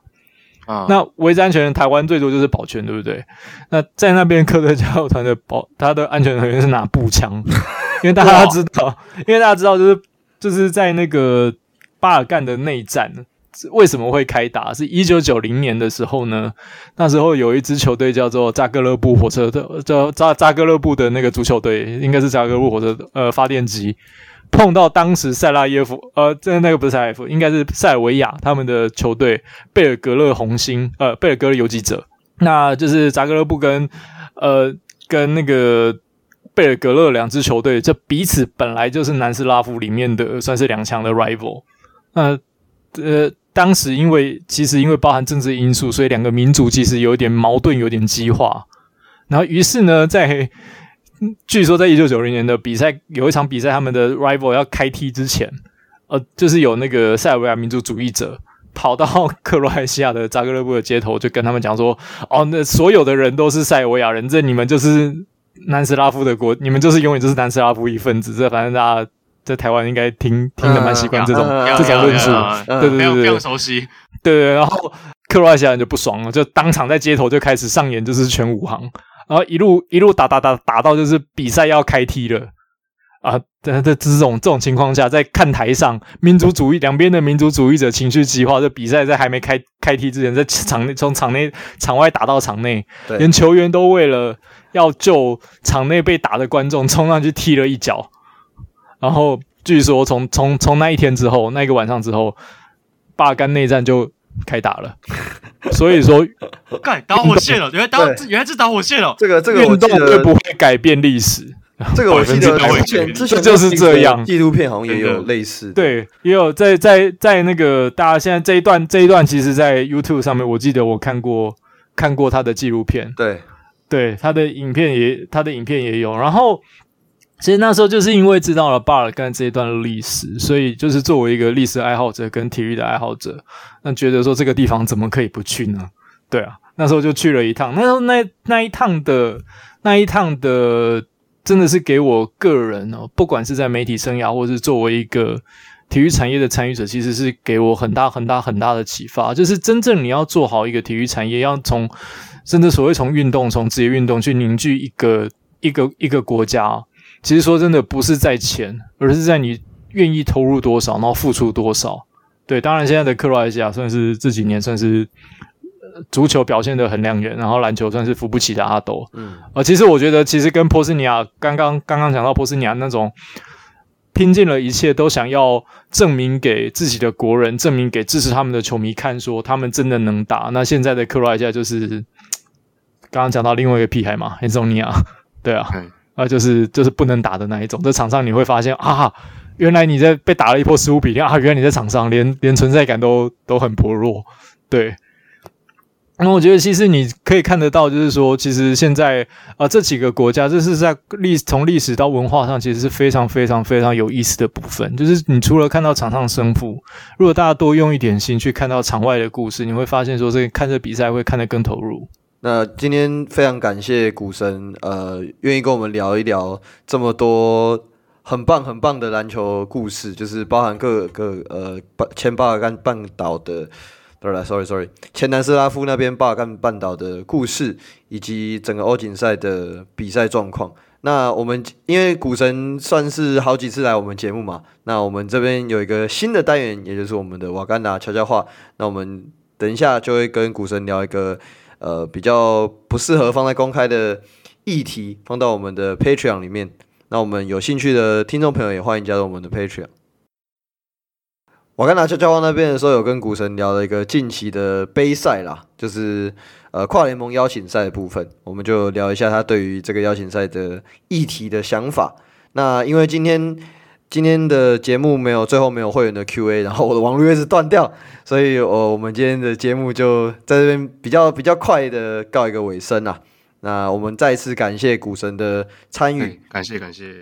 啊，那围着安全人，台湾最多就是保全，对不对？那在那边客队加油团的保，他的安全人员是拿步枪，因为大家知道，因为大家知道，就是就是在那个巴尔干的内战。为什么会开打？是一九九零年的时候呢？那时候有一支球队叫做扎格勒布火车的，叫扎扎格勒布的那个足球队，应该是扎格勒布火车呃发电机，碰到当时塞拉耶夫呃，这那个不是塞拉耶夫，应该是塞尔维亚他们的球队贝尔格勒红星呃贝尔格勒游击者，那就是扎格勒布跟呃跟那个贝尔格勒两支球队，这彼此本来就是南斯拉夫里面的算是两强的 rival，那呃。当时因为其实因为包含政治因素，所以两个民族其实有一点矛盾，有点激化。然后于是呢，在据说在一九九零年的比赛有一场比赛，他们的 rival 要开踢之前，呃，就是有那个塞尔维亚民族主义者跑到克罗埃西亚的扎格勒布的街头，就跟他们讲说：“哦，那所有的人都是塞尔维亚人，这你们就是南斯拉夫的国，你们就是永远就是南斯拉夫一份子。”这反正大家。在台湾应该听听的蛮习惯这种、嗯、这种论述，对对对对，非常熟悉。对对，然后克罗埃西亚人就不爽了，就当场在街头就开始上演就是全武行，然后一路一路打打打打到就是比赛要开踢了啊！在这这种这种情况下，在看台上民族主义两边的民族主义者情绪激化，这比赛在还没开开踢之前，在场内从场内场外打到场内，连球员都为了要救场内被打的观众，冲上去踢了一脚。然后据说从从从那一天之后，那一个晚上之后，巴尔干内战就开打了。所以说，干导火线了，原来导原来是导火线了。这个这个运动会不会改变历史？这个我记得之前之前就是这样，纪录片好像也有类似。对，也有在在在那个大家现在这一段这一段，其实，在 YouTube 上面，我记得我看过看过他的纪录片。对对，他的影片也他的影片也有，然后。其实那时候就是因为知道了巴尔干这一段历史，所以就是作为一个历史爱好者跟体育的爱好者，那觉得说这个地方怎么可以不去呢？对啊，那时候就去了一趟。那时候那那一趟的那一趟的，真的是给我个人哦，不管是在媒体生涯，或是作为一个体育产业的参与者，其实是给我很大很大很大的启发。就是真正你要做好一个体育产业，要从甚至所谓从运动从职业运动去凝聚一个一个一个国家。其实说真的，不是在钱，而是在你愿意投入多少，然后付出多少。对，当然现在的克罗埃西亚算是这几年算是足球表现的很亮眼，然后篮球算是扶不起的阿斗。嗯，呃，其实我觉得，其实跟波斯尼亚刚刚刚刚讲到波斯尼亚那种拼尽了一切都想要证明给自己的国人，证明给支持他们的球迷看，说他们真的能打。那现在的克罗埃西亚就是刚刚讲到另外一个屁孩嘛，黑松尼亚，对啊。嗯啊，就是就是不能打的那一种，在场上你会发现啊，原来你在被打了一波十五比零啊，原来你在场上连连存在感都都很薄弱，对。那我觉得其实你可以看得到，就是说，其实现在啊、这几个国家，这是在历从历史到文化上，其实是非常非常非常有意思的部分。就是你除了看到场上胜负，如果大家多用一点心去看到场外的故事，你会发现说，这看这比赛会看得更投入。那今天非常感谢股神，呃，愿意跟我们聊一聊这么多很棒很棒的篮球故事，就是包含各个呃前巴尔干半岛的。对了，sorry sorry，前南斯拉夫那边巴尔干半岛的故事，以及整个欧锦赛的比赛状况。那我们因为股神算是好几次来我们节目嘛，那我们这边有一个新的单元，也就是我们的瓦甘达悄悄话。那我们等一下就会跟股神聊一个呃比较不适合放在公开的议题，放到我们的 Patreon 里面。那我们有兴趣的听众朋友也欢迎加入我们的 Patreon。我刚拿悄悄话那边的时候，有跟股神聊了一个近期的杯赛啦，就是呃跨联盟邀请赛的部分，我们就聊一下他对于这个邀请赛的议题的想法。那因为今天今天的节目没有最后没有会员的 Q&A，然后我的网络一直断掉，所以呃我们今天的节目就在这边比较比较快的告一个尾声啦。那我们再一次感谢股神的参与，感谢感谢，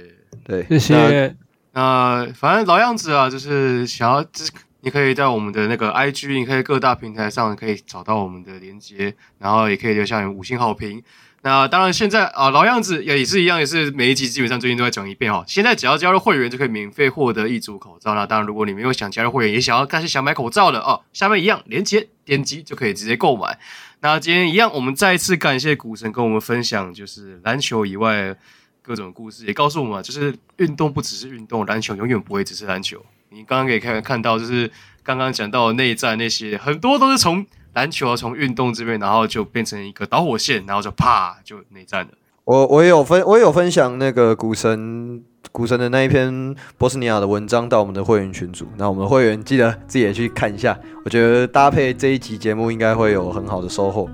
对，谢谢。那反正老样子啊，就是想要，就是你可以在我们的那个 IG，你可以各大平台上可以找到我们的连接，然后也可以留下你五星好评。那当然现在啊，老样子也是一样，也是每一集基本上最近都在讲一遍哈。现在只要加入会员就可以免费获得一组口罩。那当然，如果你没有想加入会员，也想要但是想买口罩的哦，下面一样连接点击就可以直接购买。那今天一样，我们再一次感谢股神跟我们分享，就是篮球以外。各种故事也告诉我们，就是运动不只是运动，篮球永远不会只是篮球。你刚刚可以看看到，就是刚刚讲到内战那些，很多都是从篮球从运动这边，然后就变成一个导火线，然后就啪就内战了。我我也有分，我也有分享那个股神股神的那一篇波斯尼亚的文章到我们的会员群组，那我们的会员记得自己也去看一下。我觉得搭配这一集节目应该会有很好的收获。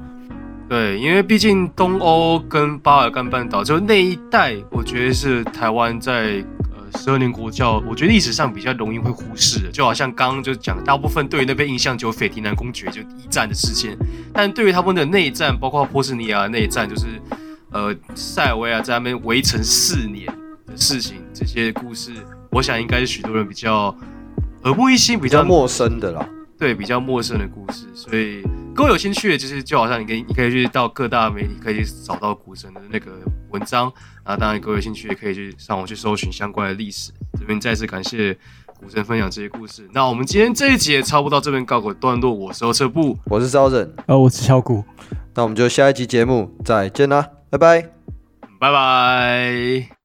对，因为毕竟东欧跟巴尔干半岛就那一带，我觉得是台湾在呃十二年国教，我觉得历史上比较容易会忽视的。就好像刚刚就讲，大部分对于那边印象就有斐迪南公爵就一战的事件，但对于他们的内战，包括波斯尼亚内战，就是呃塞尔维亚在那边围城四年的事情，这些故事，我想应该是许多人比较耳目一新、比较，比较陌生的啦。对，比较陌生的故事，所以各位有兴趣的，就是就好像你可以，你可以去到各大媒体，可以去找到股神的那个文章啊。当然，各位有兴趣也可以去上网去搜寻相关的历史。这边再次感谢股神分享这些故事。那我们今天这一集也差不多到这边告个段落。我是欧车布，我是招人，呃，我是小谷。那我们就下一集节目再见啦，拜拜，拜拜。